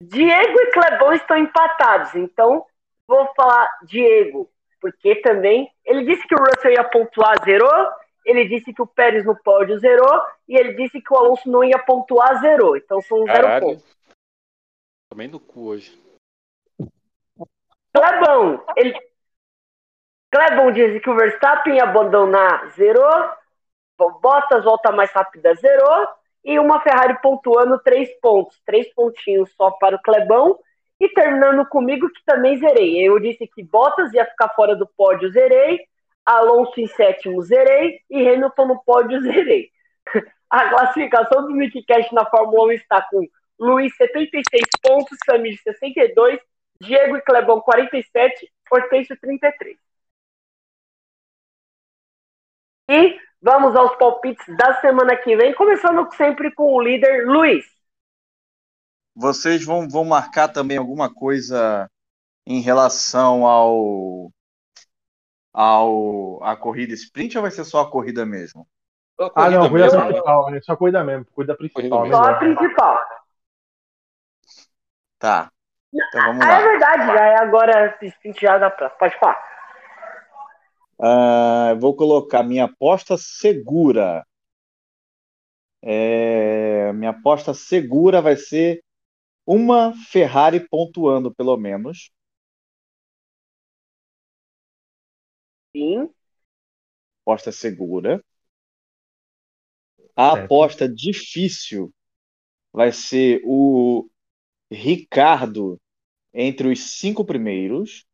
Diego e Clebão estão empatados, então vou falar Diego, porque também ele disse que o Russell ia pontuar, zerou. Ele disse que o Pérez no pódio zerou. E ele disse que o Alonso não ia pontuar, zerou. Então são zero Caralho. pontos. Também no cu hoje. Clebão, ele... Clebão disse que o Verstappen abandonar, zerou. Bottas volta mais rápida, zerou. E uma Ferrari pontuando três pontos. Três pontinhos só para o Clebão. E terminando comigo, que também zerei. Eu disse que Bottas ia ficar fora do pódio, zerei. Alonso em sétimo, zerei. E Hamilton no pódio, zerei. A classificação do Nick Cash na Fórmula 1 está com Luiz 76 pontos, Samir 62, Diego e Clebão 47, Hortêncio 33. E vamos aos palpites da semana que vem, começando sempre com o líder Luiz. Vocês vão, vão marcar também alguma coisa em relação ao ao a corrida sprint ou vai ser só a corrida mesmo? Só Ah, não, corrida cuida mesmo. principal, é só cuida mesmo, cuida principal. Corrida Só a principal. Tá. Então vamos Ah, é lá. verdade, já é agora sprint já dá pra. Pode falar. Eu vou colocar minha aposta segura. É, minha aposta segura vai ser uma Ferrari pontuando, pelo menos. Sim. Aposta segura. A Certo. aposta difícil vai ser o Ricardo entre os cinco primeiros.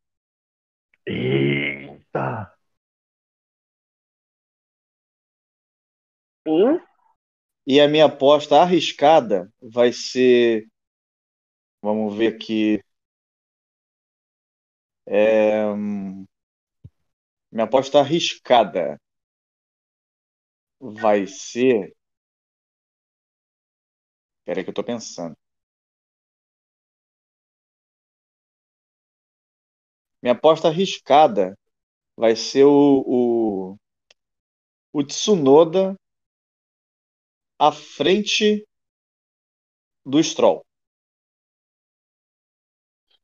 Eita! Sim. E a minha aposta arriscada vai ser. Vamos ver aqui. É, hum, minha aposta arriscada vai ser. Espera que eu tô pensando. Minha aposta arriscada vai ser o, o, o Tsunoda à frente do Stroll.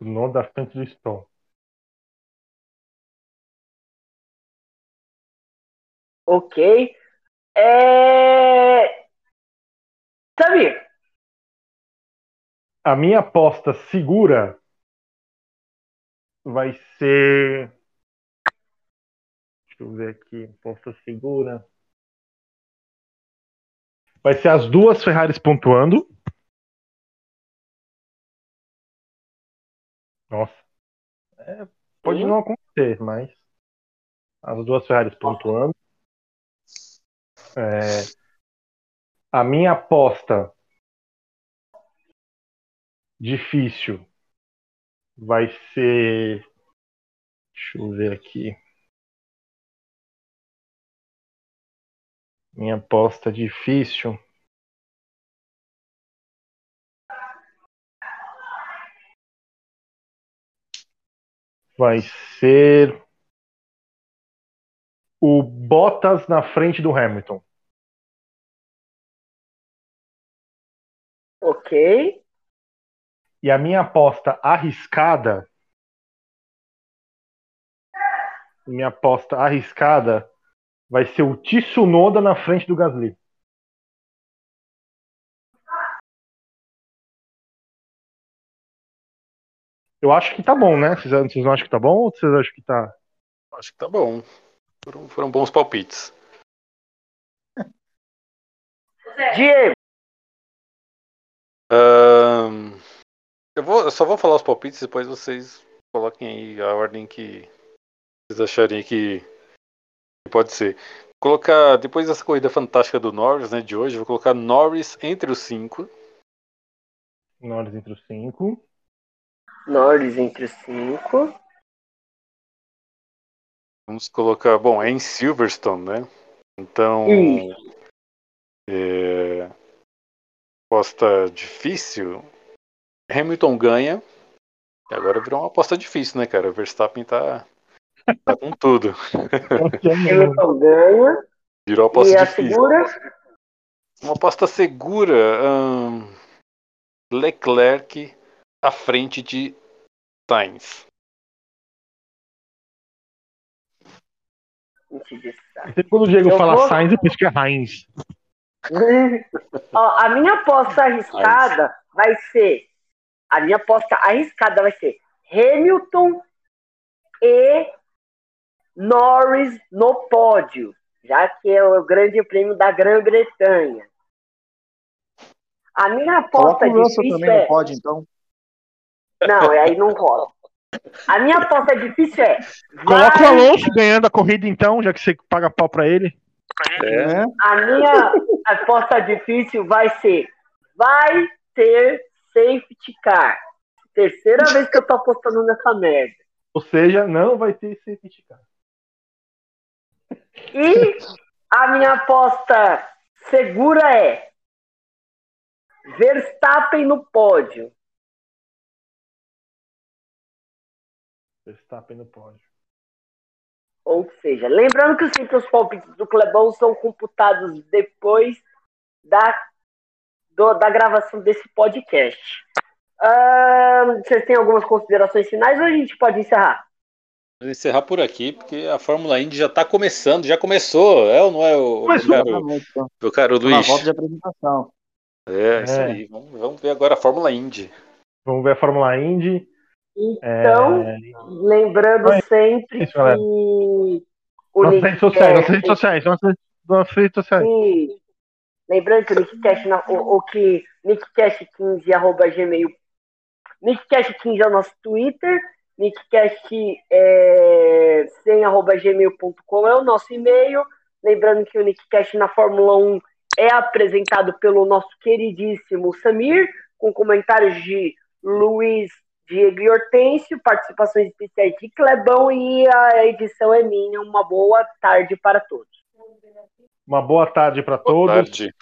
No da frente do Stroll. Ok. É... Samir, A minha aposta segura vai ser. Deixa eu ver aqui. Aposta segura. Vai ser as duas Ferraris pontuando. Nossa. É, pode Sim. não acontecer, mas. As duas Ferraris pontuando. É, a minha aposta difícil vai ser. Deixa eu ver aqui. Minha aposta difícil. vai ser o Bottas na frente do Hamilton. Ok. E a minha aposta arriscada. Minha aposta arriscada vai ser o Tsunoda na frente do Gasly. Eu acho que tá bom, né? Vocês, vocês não acham que tá bom ou vocês acham que tá. Acho que tá bom. Foram, foram bons palpites. Diego, eu, vou, eu só vou falar os palpites, depois vocês coloquem aí a ordem que vocês acharem que pode ser. Colocar, depois dessa corrida fantástica do Norris, né, de hoje, vou colocar Norris entre os cinco. Norris entre os cinco. Norris entre os cinco. Vamos colocar, bom, é em Silverstone, né? Então, Isso. é, aposta difícil. Hamilton ganha. E agora virou uma aposta difícil, né, cara? O Verstappen tá, tá com tudo. Hamilton ganha. Virou uma aposta E a difícil. segura? Uma aposta segura. Leclerc à frente de Sainz. Sempre quando o Diego Eu fala vou- Sainz, eu penso que é Heinz. Ó, a minha aposta arriscada vai ser. A minha aposta arriscada vai ser Hamilton e Norris no pódio, já que é o grande prêmio da Grã-Bretanha. A minha aposta o Russell difícil também, é. não pode, então. Não, aí não rola. A minha aposta difícil é. Coloca o vai- Alonso ganhando a corrida então, já que você paga pau pra ele. É, Né? A minha aposta difícil vai ser: vai ter safety car. Terceira vez que eu tô apostando nessa merda. Ou seja, não vai ter safety car. E a minha aposta segura é Verstappen no pódio. Verstappen no pódio. Ou seja, lembrando que sempre os palpites do Clebão são computados depois da, do- da gravação desse podcast. Ahn, vocês têm algumas considerações finais ou a gente pode encerrar? Vou encerrar por aqui, porque a Fórmula Indy já tá começando, já começou, é ou não é o Começou. meu caro, então. meu caro Na Luiz? volta de apresentação. É, isso É. aí. Vamos, vamos ver agora a Fórmula Indy. Vamos ver a Fórmula Indy. Então, É, lembrando Oi. sempre Isso, que o Nossas redes sociais, nossas redes sociais, nossas, redes sociais. que- lembrando que o Nick Cash, na- o, o que nickcash15 arroba gmail nickcash15 é o nosso Twitter nickcash é, 100 arroba gmail.com é o nosso e-mail lembrando que o Nickcash na Fórmula 1 é apresentado pelo nosso queridíssimo Samir com comentários de Luiz Diego e Hortêncio, participações especiais de Clebão e a edição é minha. Uma boa tarde para todos. Uma boa tarde para Boa todos. tarde.